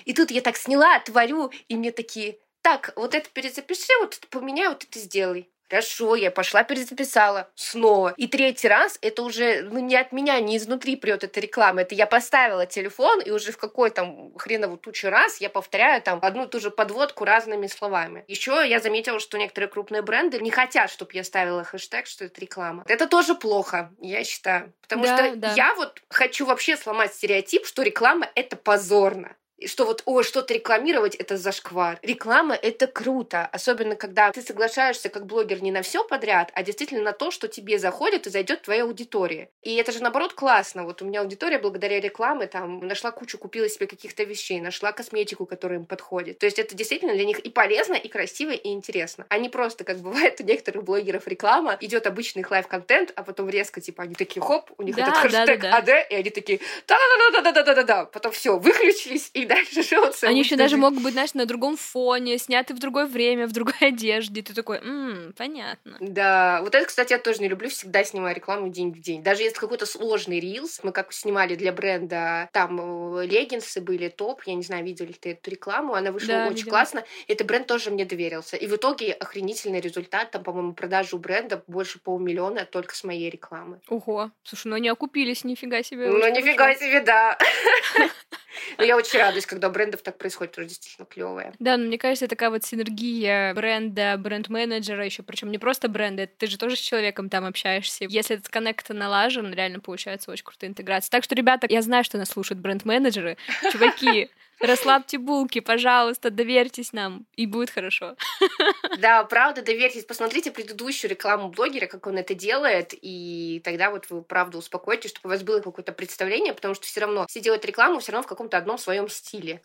И тут я так сняла, творю, и мне такие, так, вот это перезапиши, вот это поменяй, вот это сделай. Хорошо, я пошла перезаписала снова. И третий раз это уже ну, не от меня, не изнутри прет эта реклама. Это я поставила телефон, и уже в какой там хренову тучу раз я повторяю там одну и ту же подводку разными словами. Еще я заметила, что некоторые крупные бренды не хотят, чтобы я ставила хэштег, что это реклама. Это тоже плохо, я считаю. Потому да, что да. я вот хочу вообще сломать стереотип, что реклама это позорно что вот, о, что-то рекламировать — это зашквар. Реклама — это круто, особенно когда ты соглашаешься как блогер не на все подряд, а действительно на то, что тебе заходит и зайдет твоя аудитория. И это же, наоборот, классно. Вот у меня аудитория благодаря рекламе там нашла кучу, купила себе каких-то вещей, нашла косметику, которая им подходит. То есть это действительно для них и полезно, и красиво, и интересно. А не просто, как бывает у некоторых блогеров реклама, идет обычный их live-контент, а потом резко, типа, они такие, хоп, у них да, этот хэштег да, да, да. ad, и они такие, да-да-да-да-да-да-да-да, потом все, выключились, и дальше живется. Они еще даже могут быть, знаешь, на другом фоне, сняты в другое время, в другой одежде. Ты такой, ммм, понятно. Да, вот это, кстати, я тоже не люблю, всегда снимаю рекламу день в день. Даже если какой-то сложный рилс, мы как снимали для бренда, там э, леггинсы были, топ, я не знаю, видели ты эту рекламу, она вышла да, очень видела. классно. Этот бренд тоже мне доверился. И в итоге охренительный результат, там, по-моему, продажи у бренда больше полмиллиона только с моей рекламы. Ого, слушай, ну они окупились, нифига себе. Ну, нифига себе, да. Но я очень радуюсь, когда у брендов так происходит, тоже действительно клевое. Да, но мне кажется, такая вот синергия бренда, бренд-менеджера еще, причем не просто бренда, ты же тоже с человеком там общаешься. Если этот коннект налажен, реально получается очень крутая интеграция. Так что, ребята, я знаю, что нас слушают бренд-менеджеры. Чуваки, Расслабьте булки, пожалуйста, доверьтесь нам, и будет хорошо. Да, правда, доверьтесь. Посмотрите предыдущую рекламу блогера, как он это делает, и тогда вот вы, правда, успокоитесь, чтобы у вас было какое-то представление, потому что все равно все делают рекламу все равно в каком-то одном своем стиле.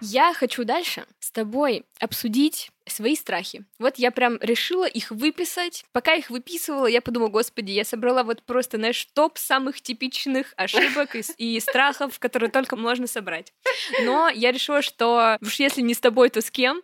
Я хочу дальше с тобой обсудить свои страхи. Вот я прям решила их выписать. Пока их выписывала, я подумала, господи, я собрала вот просто, знаешь, топ самых типичных ошибок и, и страхов, которые только можно собрать. Но я решила, что уж если не с тобой, то с кем?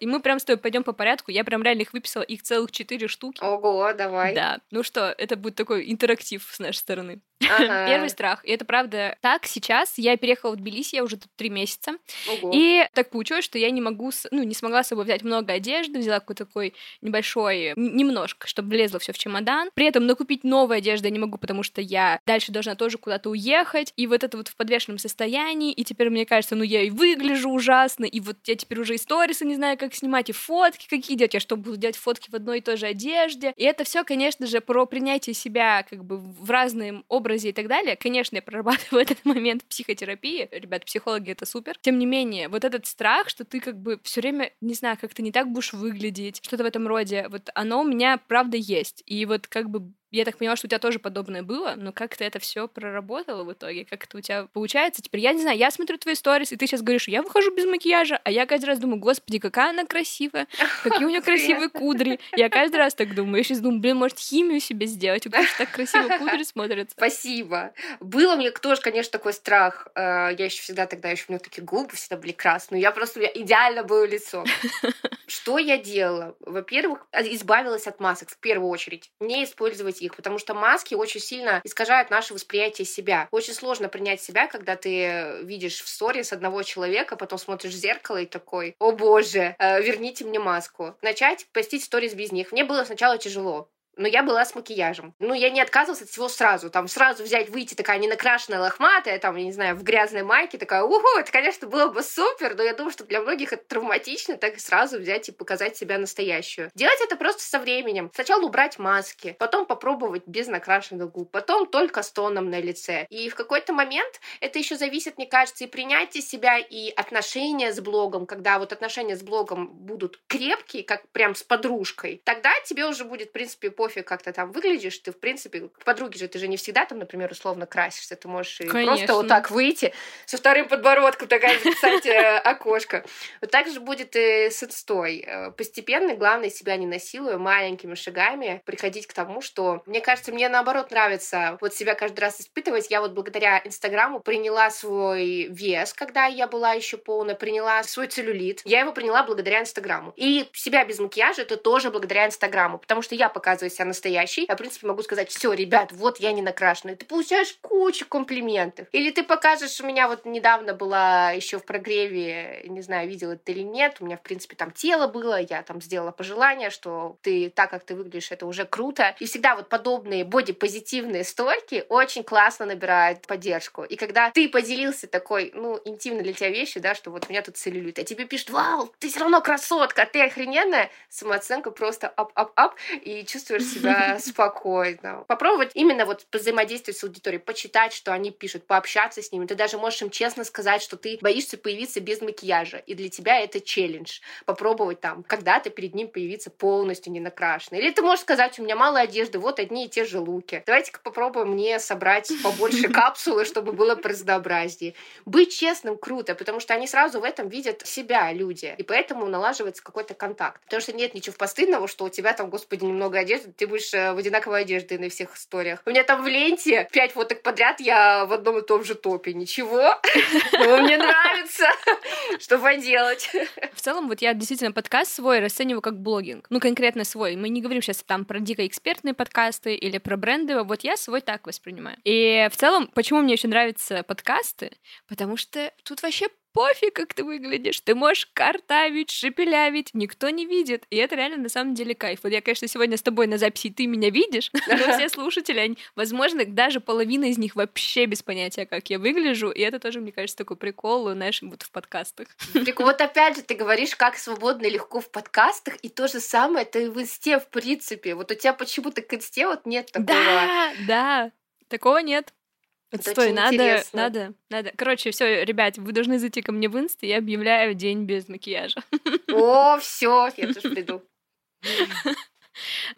И мы прям с тобой пойдем по порядку. Я прям реально их выписала, их целых четыре штуки. Ого, давай. Да. Ну что, это будет такой интерактив с нашей стороны. Ага. Первый страх. И это правда так. Сейчас я переехала в Тбилиси, я уже тут три месяца. Ого. И так получилось, что я не могу, ну, не смогла с собой взять много одежды, взяла какой-то такой небольшой, немножко, чтобы влезло все в чемодан. При этом накупить новой одежды я не могу, потому что я дальше должна тоже куда-то уехать. И вот это вот в подвешенном состоянии. И теперь мне кажется, ну я и выгляжу ужасно, и вот я теперь уже и сторисы не знаю, как снимать, и фотки какие делать. Я что, буду делать фотки в одной и той же одежде? И это все, конечно же, про принятие себя как бы в разные образе и так далее. Конечно, я прорабатываю этот момент психотерапии. Ребят, психологи — это супер. Тем не менее, вот этот страх, что ты как бы все время, не знаю, как-то не так будешь выглядеть, что-то в этом роде, вот оно у меня, правда, есть. И вот как бы я так поняла, что у тебя тоже подобное было, но как ты это все проработала в итоге? Как это у тебя получается? Теперь я не знаю, я смотрю твои сторис, и ты сейчас говоришь, я выхожу без макияжа, а я каждый раз думаю, господи, какая она красивая, какие у нее красивые кудри. Я каждый раз так думаю. Я сейчас думаю, блин, может, химию себе сделать, потому что так красиво кудри смотрятся. Спасибо. Было мне тоже, конечно, такой страх. Э, я еще всегда тогда, еще у меня такие губы всегда были красные. Я просто, меня идеально было лицо. Что я делала? Во-первых, избавилась от масок в первую очередь. Не использовать их, потому что маски очень сильно искажают наше восприятие себя. Очень сложно принять себя, когда ты видишь в сторис одного человека, потом смотришь в зеркало и такой, о боже, э, верните мне маску. Начать постить сторис без них. Мне было сначала тяжело но я была с макияжем. Ну, я не отказывалась от всего сразу. Там сразу взять, выйти такая ненакрашенная, лохматая, там, я не знаю, в грязной майке, такая, уху, это, конечно, было бы супер, но я думаю, что для многих это травматично, так сразу взять и показать себя настоящую. Делать это просто со временем. Сначала убрать маски, потом попробовать без накрашенных губ, потом только с тоном на лице. И в какой-то момент это еще зависит, мне кажется, и принятие себя, и отношения с блогом, когда вот отношения с блогом будут крепкие, как прям с подружкой, тогда тебе уже будет, в принципе, по пофиг, как ты там выглядишь, ты, в принципе, к подруге же ты же не всегда там, например, условно красишься, ты можешь просто вот так выйти со вторым подбородком, такая, кстати, окошко. Вот так же будет и с инстой. Э, постепенно, главное, себя не насилуя, маленькими шагами приходить к тому, что, мне кажется, мне наоборот нравится вот себя каждый раз испытывать. Я вот благодаря Инстаграму приняла свой вес, когда я была еще полная, приняла свой целлюлит. Я его приняла благодаря Инстаграму. И себя без макияжа это тоже благодаря Инстаграму, потому что я показываю себя настоящий, я, в принципе, могу сказать, все, ребят, вот я не накрашенная. Ты получаешь кучу комплиментов. Или ты покажешь, у меня вот недавно была еще в прогреве, не знаю, видела ты или нет, у меня, в принципе, там тело было, я там сделала пожелание, что ты так, как ты выглядишь, это уже круто. И всегда вот подобные боди-позитивные сторьки очень классно набирают поддержку. И когда ты поделился такой, ну, интимно для тебя вещью, да, что вот у меня тут целлюлит, а тебе пишут, вау, ты все равно красотка, ты охрененная, самооценка просто up-up-up, и чувствуешь себя спокойно. Попробовать именно вот взаимодействовать с аудиторией, почитать, что они пишут, пообщаться с ними. Ты даже можешь им честно сказать, что ты боишься появиться без макияжа, и для тебя это челлендж. Попробовать там когда-то перед ним появиться полностью не накрашенной. Или ты можешь сказать, у меня мало одежды, вот одни и те же луки. Давайте-ка попробуем мне собрать побольше капсулы, чтобы было разнообразнее. Быть честным круто, потому что они сразу в этом видят себя, люди. И поэтому налаживается какой-то контакт. Потому что нет ничего постыдного, что у тебя там, господи, немного одежды, ты будешь э, в одинаковой одежде на всех историях. У меня там в ленте пять фоток подряд, я в одном и том же топе. Ничего, мне нравится. Что поделать? В целом, вот я действительно подкаст свой расцениваю как блогинг. Ну, конкретно свой. Мы не говорим сейчас там про дико экспертные подкасты или про бренды. Вот я свой так воспринимаю. И в целом, почему мне еще нравятся подкасты? Потому что тут вообще пофиг, как ты выглядишь. Ты можешь картавить, шепелявить, никто не видит. И это реально на самом деле кайф. Вот я, конечно, сегодня с тобой на записи, ты меня видишь, но все слушатели, они, возможно, даже половина из них вообще без понятия, как я выгляжу. И это тоже, мне кажется, такой прикол, знаешь, вот в подкастах. Вот опять же, ты говоришь, как свободно и легко в подкастах, и то же самое это и в инсте, в принципе. Вот у тебя почему-то к инсте вот нет такого. Да, да, такого нет. Это Стой, надо, интересно. надо, надо. Короче, все, ребят, вы должны зайти ко мне в инст, и я объявляю день без макияжа. О, все, я тоже приду.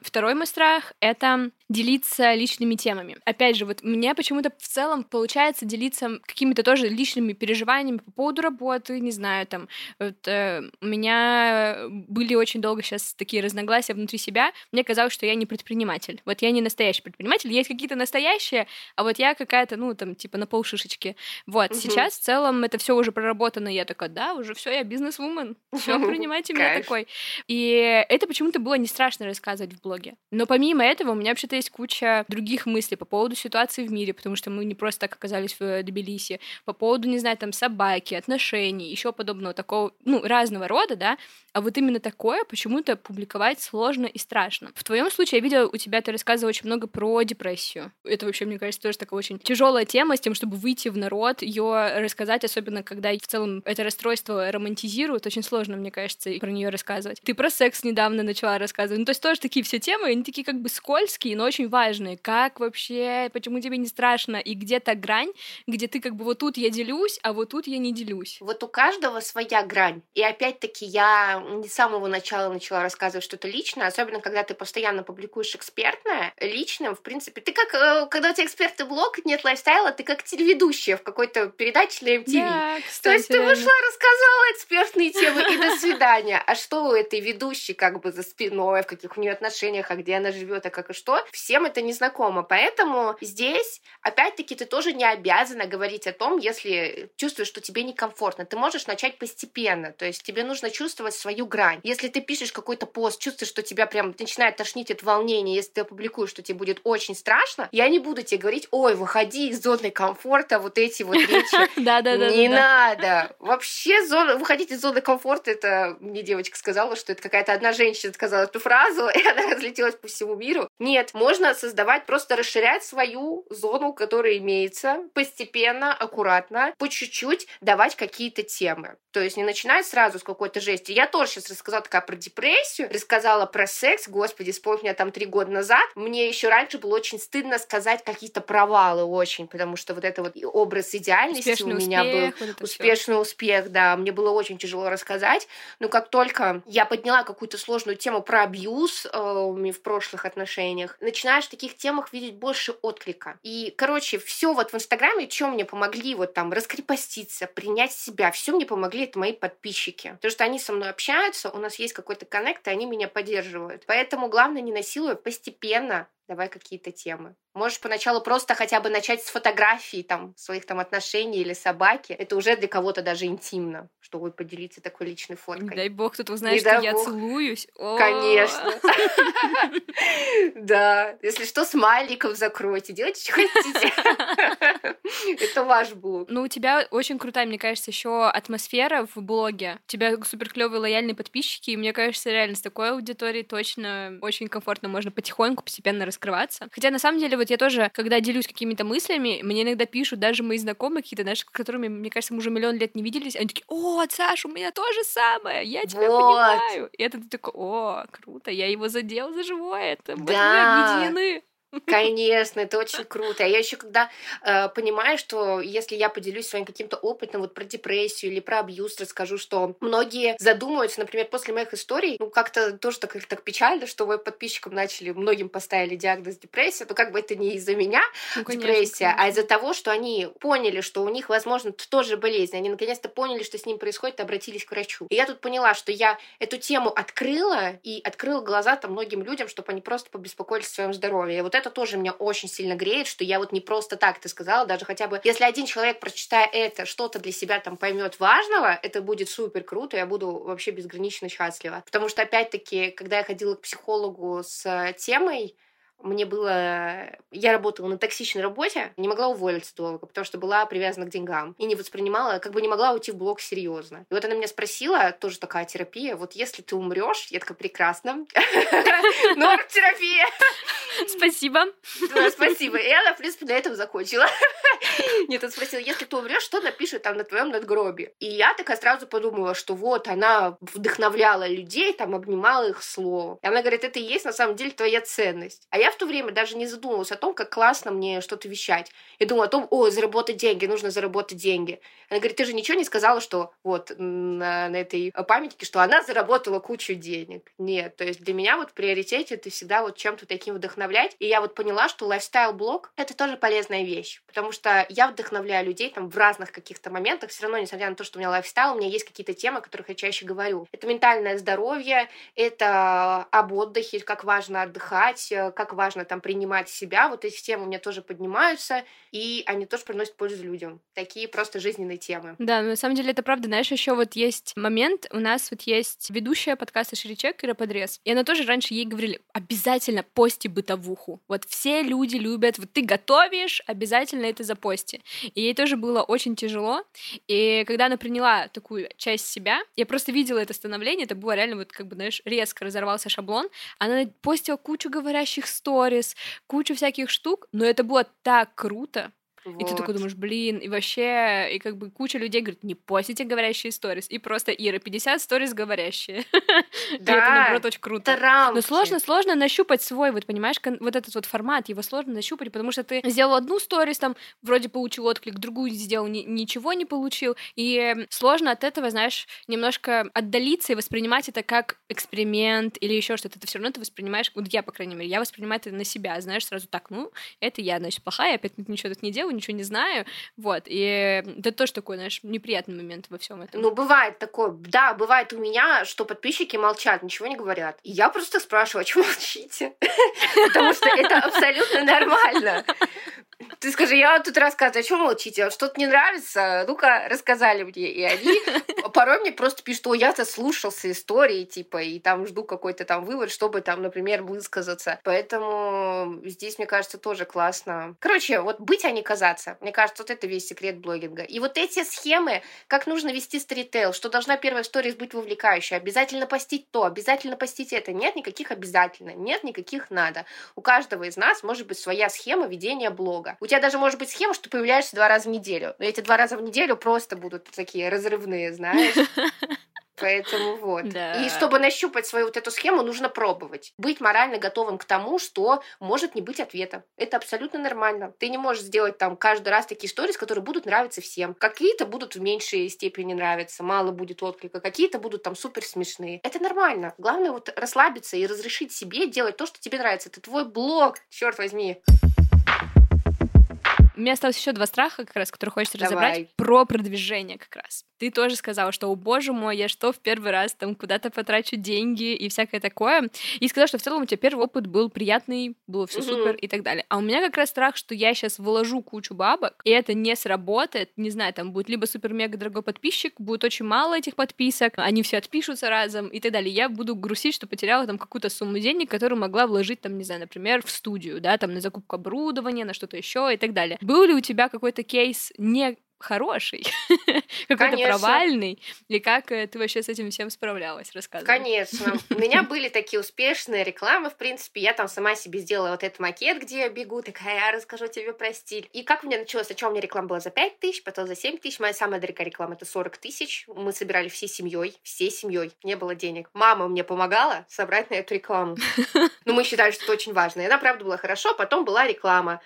Второй мой страх — это делиться личными темами. Опять же, вот мне почему-то в целом получается делиться какими-то тоже личными переживаниями по поводу работы, не знаю, там, вот, э, у меня были очень долго сейчас такие разногласия внутри себя, мне казалось, что я не предприниматель. Вот я не настоящий предприниматель, есть какие-то настоящие, а вот я какая-то, ну, там, типа на полшишечки. Вот, угу. сейчас в целом это все уже проработано, я такая, да, уже все, я бизнес-вумен, все, принимайте меня такой. И это почему-то было не страшно рассказывать в блоге. Но помимо этого, у меня вообще-то есть куча других мыслей по поводу ситуации в мире, потому что мы не просто так оказались в Тбилиси, по поводу, не знаю, там, собаки, отношений, еще подобного такого, ну, разного рода, да, а вот именно такое почему-то публиковать сложно и страшно. В твоем случае я видела, у тебя ты рассказывала очень много про депрессию. Это вообще, мне кажется, тоже такая очень тяжелая тема с тем, чтобы выйти в народ, ее рассказать, особенно когда в целом это расстройство романтизируют, очень сложно, мне кажется, про нее рассказывать. Ты про секс недавно начала рассказывать. Ну, то есть тоже такие все темы, они такие как бы скользкие, но очень важные. Как вообще, почему тебе не страшно, и где та грань, где ты как бы вот тут я делюсь, а вот тут я не делюсь. Вот у каждого своя грань. И опять-таки я не с самого начала начала рассказывать что-то личное, особенно когда ты постоянно публикуешь экспертное. Личным, в принципе, ты как, э, когда у тебя экспертный блог, нет лайфстайла, ты как телеведущая в какой-то передаче на MTV. Да, кстати, То есть ты вышла, рассказала экспертные темы и до свидания. А что у этой ведущей как бы за спиной, в каких у нее отношениях, а где она живет, а как и что, всем это не знакомо. Поэтому здесь, опять-таки, ты тоже не обязана говорить о том, если чувствуешь, что тебе некомфортно. Ты можешь начать постепенно. То есть тебе нужно чувствовать свою грань. Если ты пишешь какой-то пост, чувствуешь, что тебя прям начинает тошнить от волнения, если ты опубликуешь, что тебе будет очень страшно, я не буду тебе говорить, ой, выходи из зоны комфорта, вот эти вот речи. Да-да-да. Не надо. Вообще выходить из зоны комфорта, это мне девочка сказала, что это какая-то одна женщина сказала эту фразу, и она разлетелась по всему миру. Нет, можно создавать, просто расширять свою зону, которая имеется, постепенно, аккуратно, по чуть-чуть давать какие-то темы. То есть не начинать сразу с какой-то жести. Я тоже сейчас рассказала такая про депрессию, рассказала про секс, господи, вспомни меня там три года назад. Мне еще раньше было очень стыдно сказать какие-то провалы очень, потому что вот это вот образ идеальности успешный у меня успех, был. вот успешный всё. успех, да. Мне было очень тяжело рассказать. Но как только я подняла какую-то сложную тему про абьюз э, в прошлых отношениях, начинаешь в таких темах видеть больше отклика. И, короче, все вот в Инстаграме, чем мне помогли вот там раскрепоститься, принять себя, все мне помогли это мои подписчики. Потому что они со мной общаются, у нас есть какой-то коннект, и они меня поддерживают. Поэтому главное не насилуя, постепенно давай какие-то темы. Можешь поначалу просто хотя бы начать с фотографий там своих там отношений или собаки. Это уже для кого-то даже интимно, чтобы поделиться такой личной фоткой. Не дай бог кто-то узнает, что я бог. целуюсь. О. Конечно. Да. Если что, смайликов закройте. Делайте, что хотите. Это ваш блог. Ну, у тебя очень крутая, мне кажется, еще атмосфера в блоге. У тебя супер клевые лояльные подписчики, и мне кажется, реально с такой аудиторией точно очень комфортно можно потихоньку, постепенно раскрываться. Хотя на самом деле, вот я тоже, когда делюсь какими-то мыслями, мне иногда пишут даже мои знакомые какие-то, знаешь, с которыми, мне кажется, мы уже миллион лет не виделись, они такие, о, Саша, у меня то же самое, я тебя Вот. понимаю. И это ты такой, о, круто, я его задел за живое, это мы Да. объединены. Конечно, это очень круто. А я еще когда э, понимаю, что если я поделюсь своим каким-то опытом вот про депрессию или про абьюз, расскажу, что многие задумываются, например, после моих историй, ну как-то тоже так, так печально, что моим подписчикам начали, многим поставили диагноз депрессия, но как бы это не из-за меня Ну, конечно, депрессия, а конечно. из-за того, что они поняли, что у них, возможно, тоже болезнь. Они наконец-то поняли, что с ним происходит, и обратились к врачу. И я тут поняла, что я эту тему открыла и открыла глаза там многим людям, чтобы они просто побеспокоились о своем здоровье. И вот это тоже меня очень сильно греет, что я вот не просто так ты сказала, даже хотя бы, если один человек, прочитая это, что-то для себя там поймет важного, это будет супер круто, я буду вообще безгранично счастлива. Потому что, опять-таки, когда я ходила к психологу с темой, мне было... Я работала на токсичной работе, не могла уволиться долго, потому что была привязана к деньгам. И не воспринимала, как бы не могла уйти в блог серьезно. И вот она меня спросила, тоже такая терапия, вот если ты умрешь, я такая, прекрасно. Норм терапия. Спасибо. Спасибо. И она, в принципе, на этом закончила. Нет, он спросил, если ты умрешь, что напишет там на твоем надгробии? И я такая сразу подумала, что вот она вдохновляла людей, там обнимала их словом. И она говорит, это и есть на самом деле твоя ценность. А я в то время даже не задумывалась о том, как классно мне что-то вещать. Я думала о том, о, заработать деньги, нужно заработать деньги. Она говорит, ты же ничего не сказала, что вот на, на этой памятнике, что она заработала кучу денег. Нет, то есть для меня вот в приоритете это всегда вот чем-то таким вдохновлять. И я вот поняла, что лайфстайл-блог — это тоже полезная вещь, потому что я вдохновляю людей там в разных каких-то моментах, все равно, несмотря на то, что у меня лайфстайл, у меня есть какие-то темы, о которых я чаще говорю. Это ментальное здоровье, это об отдыхе, как важно отдыхать, как важно там принимать себя. Вот эти темы у меня тоже поднимаются, и они тоже приносят пользу людям. Такие просто жизненные темы. Да, на самом деле это правда. Знаешь, еще вот есть момент, у нас вот есть ведущая подкаста Ширичек, Кира Подрез, и она тоже раньше ей говорили, обязательно пости бытовуху. Вот все люди любят, вот ты готовишь, обязательно это запости. И ей тоже было очень тяжело. И когда она приняла такую часть себя, я просто видела это становление, это было реально вот как бы, знаешь, резко разорвался шаблон. Она постила кучу говорящих сторис, кучу всяких штук, но это было так круто, вот. И ты такой думаешь, блин, и вообще, и как бы куча людей говорит, не постите говорящие сторис. И просто Ира, 50 сторис говорящие. Да, это, наоборот, очень круто. Трампи. Но сложно, сложно нащупать свой, вот понимаешь, вот этот вот формат, его сложно нащупать, потому что ты сделал одну сторис, там, вроде получил отклик, другую сделал, ни, ничего не получил. И сложно от этого, знаешь, немножко отдалиться и воспринимать это как эксперимент или еще что-то. Ты все равно ты воспринимаешь, вот я, по крайней мере, я воспринимаю это на себя, знаешь, сразу так, ну, это я, значит, плохая, опять ничего тут не делаю, ничего не знаю, вот, и это тоже такой, знаешь, неприятный момент во всем этом. Ну, бывает такое, да, бывает у меня, что подписчики молчат, ничего не говорят. И я просто спрашиваю, а что молчите? Потому что это абсолютно нормально. Ты скажи, я тут рассказываю, а что молчите? Что-то не нравится? Ну-ка, рассказали мне. И они порой мне просто пишут, что я-то слушался истории, типа, и там жду какой-то там вывод, чтобы там, например, высказаться. Поэтому здесь, мне кажется, тоже классно. Короче, вот быть, а не казаться. Мне кажется, вот это весь секрет блогинга. И вот эти схемы, как нужно вести сторитейл, что должна первая история быть вовлекающей, обязательно постить то, обязательно постить это. Нет никаких обязательно, нет никаких надо. У каждого из нас может быть своя схема ведения блога. У тебя даже может быть схема, что появляешься два раза в неделю. Но эти два раза в неделю просто будут такие разрывные, знаешь. Поэтому вот. Да. И чтобы нащупать свою вот эту схему, нужно пробовать. Быть морально готовым к тому, что может не быть ответа. Это абсолютно нормально. Ты не можешь сделать там каждый раз такие истории, которые будут нравиться всем. Какие-то будут в меньшей степени нравиться, мало будет отклика, какие-то будут там супер смешные. Это нормально. Главное вот расслабиться и разрешить себе делать то, что тебе нравится. Это твой блог, черт возьми. У меня осталось еще два страха, как раз, которые хочется Давай. разобрать, про продвижение как раз. Ты тоже сказала, что, о боже мой, я что, в первый раз там куда-то потрачу деньги и всякое такое. И сказала, что в целом у тебя первый опыт был приятный, было все угу. супер и так далее. А у меня как раз страх, что я сейчас вложу кучу бабок, и это не сработает. Не знаю, там будет либо супер-мега дорогой подписчик, будет очень мало этих подписок, они все отпишутся разом и так далее. Я буду грустить, что потеряла там какую-то сумму денег, которую могла вложить там, не знаю, например, в студию, да, там на закупку оборудования, на что-то еще и так далее. Был ли у тебя какой-то кейс не хороший, какой-то провальный, и как э, ты вообще с этим всем справлялась, рассказывай. Конечно. У меня были такие успешные рекламы, в принципе, я там сама себе сделала вот этот макет, где я бегу, такая, я расскажу тебе про стиль. И как у меня началось? Сначала у меня реклама была за 5 тысяч, потом за 7 тысяч, моя самая дорогая реклама это 40 тысяч. Мы собирали всей семьей, всей семьей, не было денег. Мама мне помогала собрать на эту рекламу. Но мы считали, что это очень важно. И она, правда, была хорошо. Потом была реклама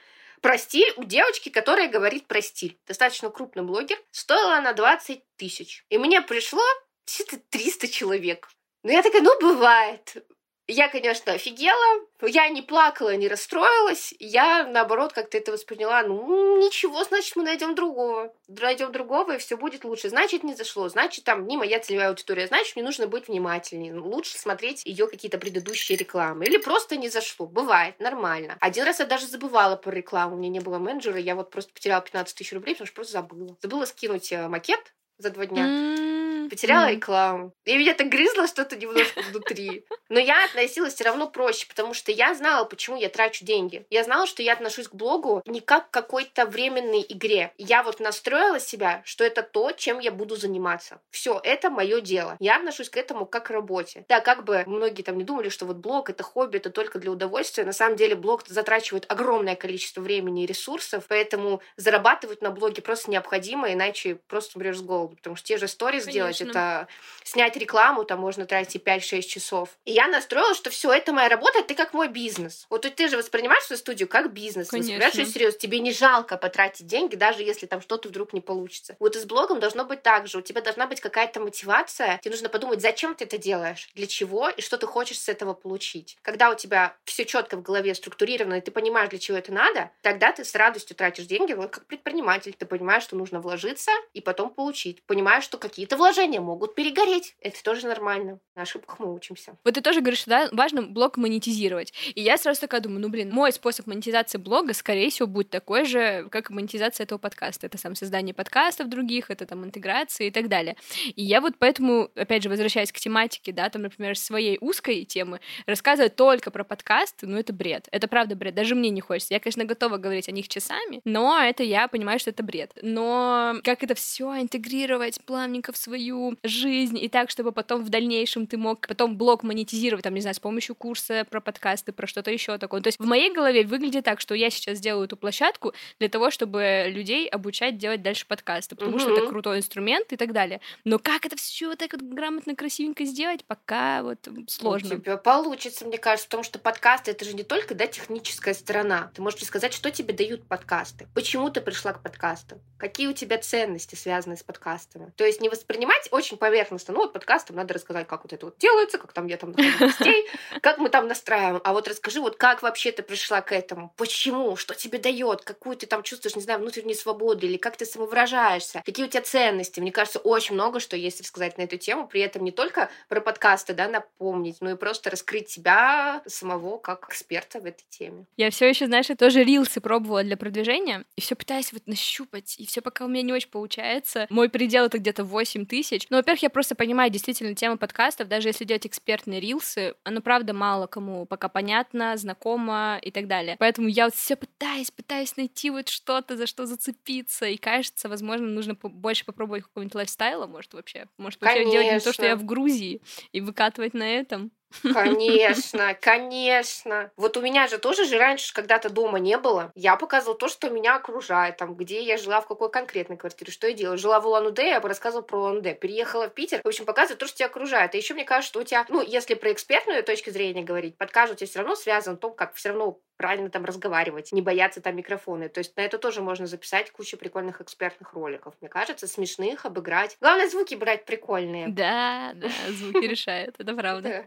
про стиль у девочки, которая говорит про стиль. Достаточно крупный блогер. Стоила она 20 тысяч. И мне пришло 300 человек. Ну, я такая, ну, бывает. Я, конечно, офигела. Я не плакала, не расстроилась. Я, наоборот, как-то это восприняла. Ну, ничего, значит, мы найдем другого. Найдем другого, и все будет лучше. Значит, не зашло. Значит, там не моя целевая аудитория. Значит, мне нужно быть внимательнее. Лучше смотреть ее какие-то предыдущие рекламы. Или просто не зашло. Бывает, нормально. Один раз я даже забывала про рекламу. У меня не было менеджера. Я вот просто потеряла 15 тысяч рублей, потому что просто забыла. Забыла скинуть э, макет за два дня. Mm-hmm. Потеряла mm-hmm. рекламу. И меня так грызло что-то немножко внутри. Но я относилась все равно проще, потому что я знала, почему я трачу деньги. Я знала, что я отношусь к блогу не как к какой-то временной игре. Я вот настроила себя, что это то, чем я буду заниматься. Все, это мое дело. Я отношусь к этому как к работе. Да, как бы многие там не думали, что вот блог это хобби, это только для удовольствия. На самом деле блог затрачивает огромное количество времени и ресурсов, поэтому зарабатывать на блоге просто необходимо, иначе просто умрешь с голоду. Потому что те же сторис сделать делать. Это снять рекламу, там можно тратить 5-6 часов. И я настроила, что все это моя работа, ты как мой бизнес. Вот ты же воспринимаешь свою студию как бизнес. Конечно. Воспринимаешь серьезно. Тебе не жалко потратить деньги, даже если там что-то вдруг не получится. Вот и с блогом должно быть так же. У тебя должна быть какая-то мотивация. Тебе нужно подумать, зачем ты это делаешь, для чего и что ты хочешь с этого получить. Когда у тебя все четко в голове структурировано, и ты понимаешь, для чего это надо, тогда ты с радостью тратишь деньги. Вот как предприниматель, ты понимаешь, что нужно вложиться и потом получить. Понимаешь, что какие-то вложения могут перегореть. Это тоже нормально. На ошибках мы учимся. Вот ты тоже говоришь, да, важно блог монетизировать. И я сразу такая думаю, ну, блин, мой способ монетизации блога, скорее всего, будет такой же, как монетизация этого подкаста. Это сам создание подкастов других, это там интеграция и так далее. И я вот поэтому, опять же, возвращаясь к тематике, да, там, например, своей узкой темы, рассказывать только про подкасты, ну, это бред. Это правда бред. Даже мне не хочется. Я, конечно, готова говорить о них часами, но это я понимаю, что это бред. Но как это все интегрировать плавненько в свою жизнь и так, чтобы потом в дальнейшем ты мог потом блог монетизировать, там, не знаю, с помощью курса про подкасты, про что-то еще такое. То есть в моей голове выглядит так, что я сейчас делаю эту площадку для того, чтобы людей обучать делать дальше подкасты, потому mm-hmm. что это крутой инструмент и так далее. Но как это все так вот грамотно, красивенько сделать, пока вот сложно. У тебя получится, мне кажется, потому что подкасты это же не только да, техническая сторона. Ты можешь сказать, что тебе дают подкасты, почему ты пришла к подкастам, какие у тебя ценности связаны с подкастами. То есть не воспринимать очень поверхностно, ну вот подкастом надо рассказать, как вот это вот делается, как там я там гостей, как мы там настраиваем. А вот расскажи, вот как вообще ты пришла к этому, почему, что тебе дает, какую ты там чувствуешь, не знаю, внутреннюю свободу или как ты самовыражаешься, какие у тебя ценности. Мне кажется, очень много что есть рассказать на эту тему, при этом не только про подкасты, да, напомнить, но и просто раскрыть себя самого как эксперта в этой теме. Я все еще, знаешь, я тоже рилсы пробовала для продвижения, и все пытаюсь вот нащупать, и все пока у меня не очень получается. Мой предел это где-то 8 тысяч. Но, во-первых, я просто понимаю действительно тему подкастов, даже если делать экспертные рилсы, оно правда мало кому пока понятно, знакомо и так далее. Поэтому я вот все пытаюсь, пытаюсь найти вот что-то, за что зацепиться, и кажется, возможно, нужно больше попробовать какого-нибудь лайфстайла, может, вообще. Может, вообще делать не то, что я в Грузии, и выкатывать на этом. Конечно, конечно. Вот у меня же тоже же раньше когда-то дома не было. Я показывала то, что меня окружает, там, где я жила, в какой конкретной квартире, что я делала. Жила в Улан-Удэ, я бы рассказывала про Улан-Удэ. Переехала в Питер, в общем, показываю то, что тебя окружает. И еще мне кажется, что у тебя, ну, если про экспертную точку зрения говорить, подкаст у тебя все равно связан в том, как все равно правильно там разговаривать, не бояться там микрофоны. То есть на это тоже можно записать кучу прикольных экспертных роликов. Мне кажется, смешных, обыграть. Главное, звуки брать прикольные. Да, да, звуки решают, это правда.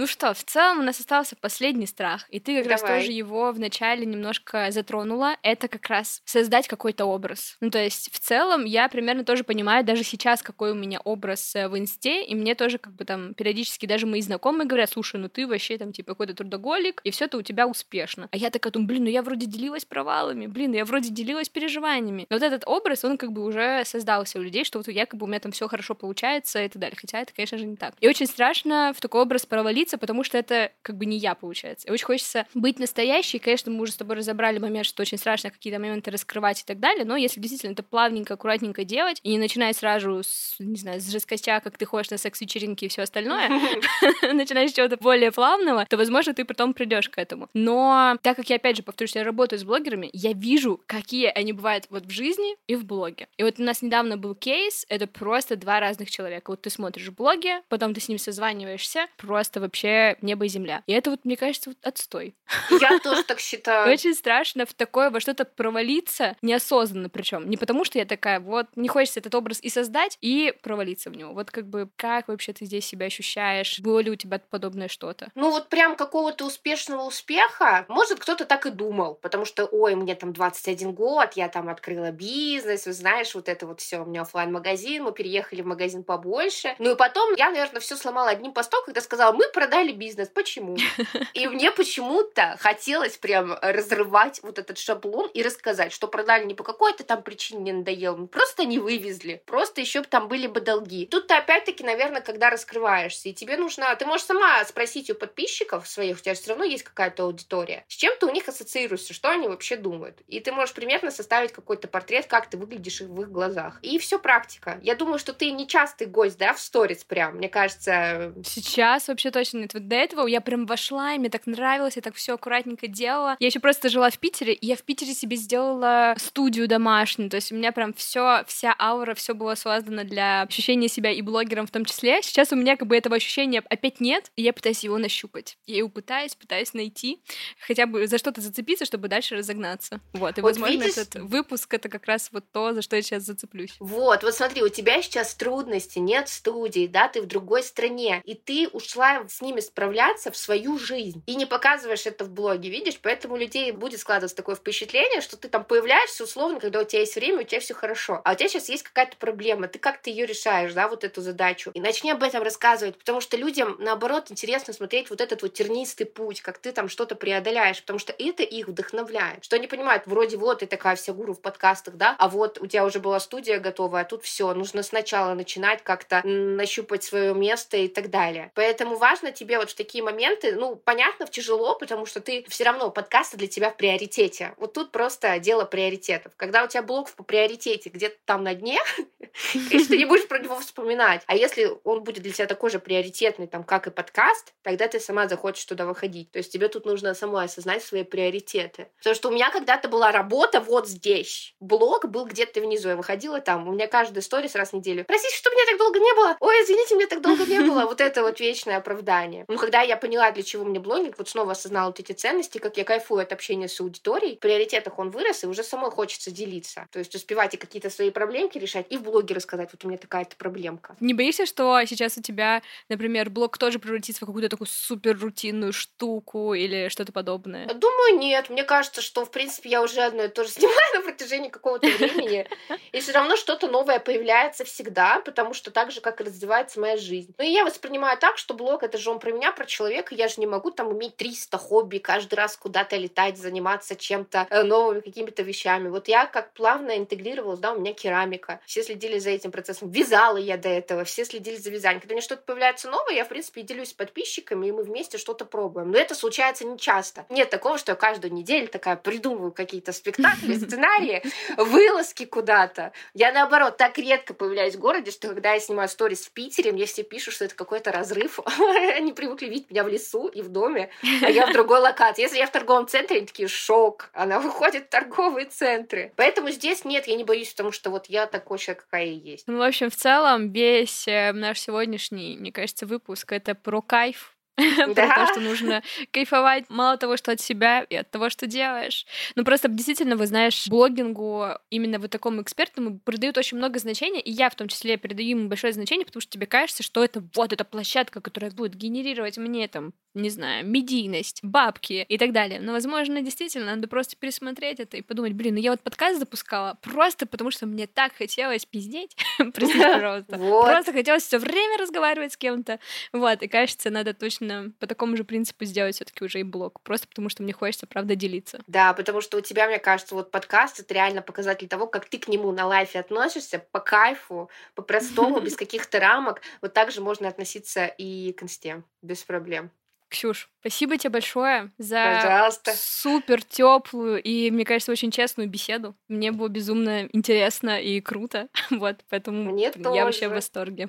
Ну что, в целом у нас остался последний страх, и ты как Давай. раз тоже его вначале немножко затронула. Это как раз создать какой-то образ. Ну, то есть в целом я примерно тоже понимаю даже сейчас, какой у меня образ э, в инсте, и мне тоже как бы там периодически даже мои знакомые говорят, слушай, ну ты вообще там типа какой-то трудоголик, и все это у тебя успешно. А я такая думаю, блин, ну я вроде делилась провалами, блин, я вроде делилась переживаниями. Но вот этот образ, он как бы уже создался у людей, что вот якобы у меня там все хорошо получается и так далее. Хотя это, конечно же, не так. И очень страшно в такой образ провалиться делиться, потому что это как бы не я, получается. И очень хочется быть настоящей. Конечно, мы уже с тобой разобрали момент, что очень страшно какие-то моменты раскрывать и так далее, но если действительно это плавненько, аккуратненько делать, и не начинать сразу с, не знаю, с жесткостя, как ты ходишь на секс-вечеринки и все остальное, начинаешь с чего-то более плавного, то, возможно, ты потом придешь к этому. Но так как я, опять же, повторюсь, я работаю с блогерами, я вижу, какие они бывают вот в жизни и в блоге. И вот у нас недавно был кейс, это просто два разных человека. Вот ты смотришь в блоге, потом ты с ним созваниваешься, просто вообще небо и земля. И это вот, мне кажется, вот отстой. Я тоже так считаю. Очень страшно в такое во что-то провалиться неосознанно причем. Не потому, что я такая, вот, не хочется этот образ и создать, и провалиться в него. Вот как бы, как вообще ты здесь себя ощущаешь? Было ли у тебя подобное что-то? Ну вот прям какого-то успешного успеха, может, кто-то так и думал, потому что, ой, мне там 21 год, я там открыла бизнес, знаешь, вот это вот все, у меня офлайн магазин мы переехали в магазин побольше. Ну и потом я, наверное, все сломала одним постом, когда сказала, мы продали бизнес. Почему? И мне почему-то хотелось прям разрывать вот этот шаблон и рассказать, что продали не по какой-то там причине не надоел, мы просто не вывезли, просто еще там были бы долги. Тут ты опять-таки, наверное, когда раскрываешься, и тебе нужно, ты можешь сама спросить у подписчиков своих, у тебя все равно есть какая-то аудитория, с чем ты у них ассоциируешься, что они вообще думают. И ты можешь примерно составить какой-то портрет, как ты выглядишь в их глазах. И все практика. Я думаю, что ты не частый гость, да, в сторис прям, мне кажется. Сейчас вообще точно начинает. Вот до этого я прям вошла, и мне так нравилось, я так все аккуратненько делала. Я еще просто жила в Питере, и я в Питере себе сделала студию домашнюю. То есть у меня прям все, вся аура, все было создано для ощущения себя и блогером в том числе. Сейчас у меня как бы этого ощущения опять нет, и я пытаюсь его нащупать. Я его пытаюсь, пытаюсь найти, хотя бы за что-то зацепиться, чтобы дальше разогнаться. Вот, и, вот возможно, видишь... этот выпуск — это как раз вот то, за что я сейчас зацеплюсь. Вот, вот смотри, у тебя сейчас трудности, нет студии, да, ты в другой стране, и ты ушла с ними справляться в свою жизнь, и не показываешь это в блоге, видишь? Поэтому у людей будет складываться такое впечатление, что ты там появляешься условно, когда у тебя есть время, у тебя все хорошо, а у тебя сейчас есть какая-то проблема, ты как-то ее решаешь, да, вот эту задачу. И начни об этом рассказывать, потому что людям, наоборот, интересно смотреть вот этот вот тернистый путь, как ты там что-то преодоляешь, потому что это их вдохновляет, что они понимают, вроде вот ты такая вся гуру в подкастах, да, а вот у тебя уже была студия готовая, а тут все, нужно сначала начинать как-то нащупать свое место и так далее. Поэтому важно тебе вот в такие моменты, ну, понятно, тяжело, потому что ты все равно подкасты для тебя в приоритете. Вот тут просто дело приоритетов. Когда у тебя блог по приоритете где-то там на дне, конечно, ты не будешь про него вспоминать. А если он будет для тебя такой же приоритетный, там, как и подкаст, тогда ты сама захочешь туда выходить. То есть тебе тут нужно самой осознать свои приоритеты. Потому что у меня когда-то была работа вот здесь. Блог был где-то внизу. Я выходила там. У меня каждая сторис раз в неделю. Простите, что меня так долго не было. Ой, извините, меня так долго не было. Вот это вот вечное оправдание. Но когда я поняла, для чего мне блогинг, вот снова осознала вот эти ценности, как я кайфую от общения с аудиторией, в приоритетах он вырос, и уже самой хочется делиться. То есть успевать и какие-то свои проблемки решать, и в блоге рассказать, вот у меня такая-то проблемка. Не боишься, что сейчас у тебя, например, блог тоже превратится в какую-то такую супер рутинную штуку или что-то подобное? Думаю, нет. Мне кажется, что, в принципе, я уже одно и то же снимаю на протяжении какого-то времени. И все равно что-то новое появляется всегда, потому что так же, как и развивается моя жизнь. Ну и я воспринимаю так, что блог — это же он про меня, про человека. Я же не могу там иметь 300 хобби, каждый раз куда-то летать, заниматься чем-то э, новыми какими-то вещами. Вот я как плавно интегрировалась, да, у меня керамика. Все следили за этим процессом. Вязала я до этого, все следили за вязанием. Когда у меня что-то появляется новое, я, в принципе, делюсь с подписчиками, и мы вместе что-то пробуем. Но это случается не часто. Нет такого, что я каждую неделю такая придумываю какие-то спектакли, сценарии, вылазки куда-то. Я, наоборот, так редко появляюсь в городе, что когда я снимаю сторис в Питере, мне все пишут, что это какой-то разрыв. Они привыкли видеть меня в лесу и в доме, а я в другой локации. Если я в торговом центре, они такие, шок. Она выходит в торговые центры. Поэтому здесь нет, я не боюсь, потому что вот я такой человек, какая и есть. Ну, в общем, в целом, весь э, наш сегодняшний, мне кажется, выпуск — это про кайф, про то, что нужно кайфовать мало того, что от себя и от того, что делаешь. Ну, просто действительно, вы знаешь, блогингу именно вот такому экспертному придают очень много значения, и я в том числе передаю ему большое значение, потому что тебе кажется, что это вот эта площадка, которая будет генерировать мне там не знаю, медийность, бабки и так далее. Но, возможно, действительно, надо просто пересмотреть это и подумать, блин, ну я вот подкаст запускала просто потому, что мне так хотелось пиздеть, простите, пожалуйста. Просто хотелось все время разговаривать с кем-то. Вот, и кажется, надо точно по такому же принципу сделать все таки уже и блог, просто потому что мне хочется, правда, делиться. Да, потому что у тебя, мне кажется, вот подкаст — это реально показатель того, как ты к нему на лайфе относишься, по кайфу, по-простому, без каких-то рамок. Вот так же можно относиться и к инсте, без проблем. Ксюш, спасибо тебе большое за Пожалуйста. супер теплую и, мне кажется, очень честную беседу. Мне было безумно интересно и круто. Вот, поэтому Мне я тоже. вообще в восторге.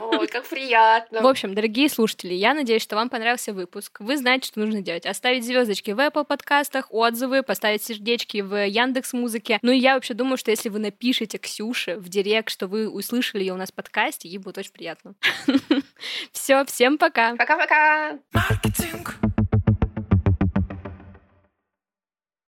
Ой, как приятно. В общем, дорогие слушатели, я надеюсь, что вам понравился выпуск. Вы знаете, что нужно делать. Оставить звездочки в Apple подкастах, отзывы, поставить сердечки в Яндекс Музыке. Ну и я вообще думаю, что если вы напишете Ксюше в директ, что вы услышали ее у нас в подкасте, ей будет очень приятно. Все, всем пока. Пока-пока. Маркетинг.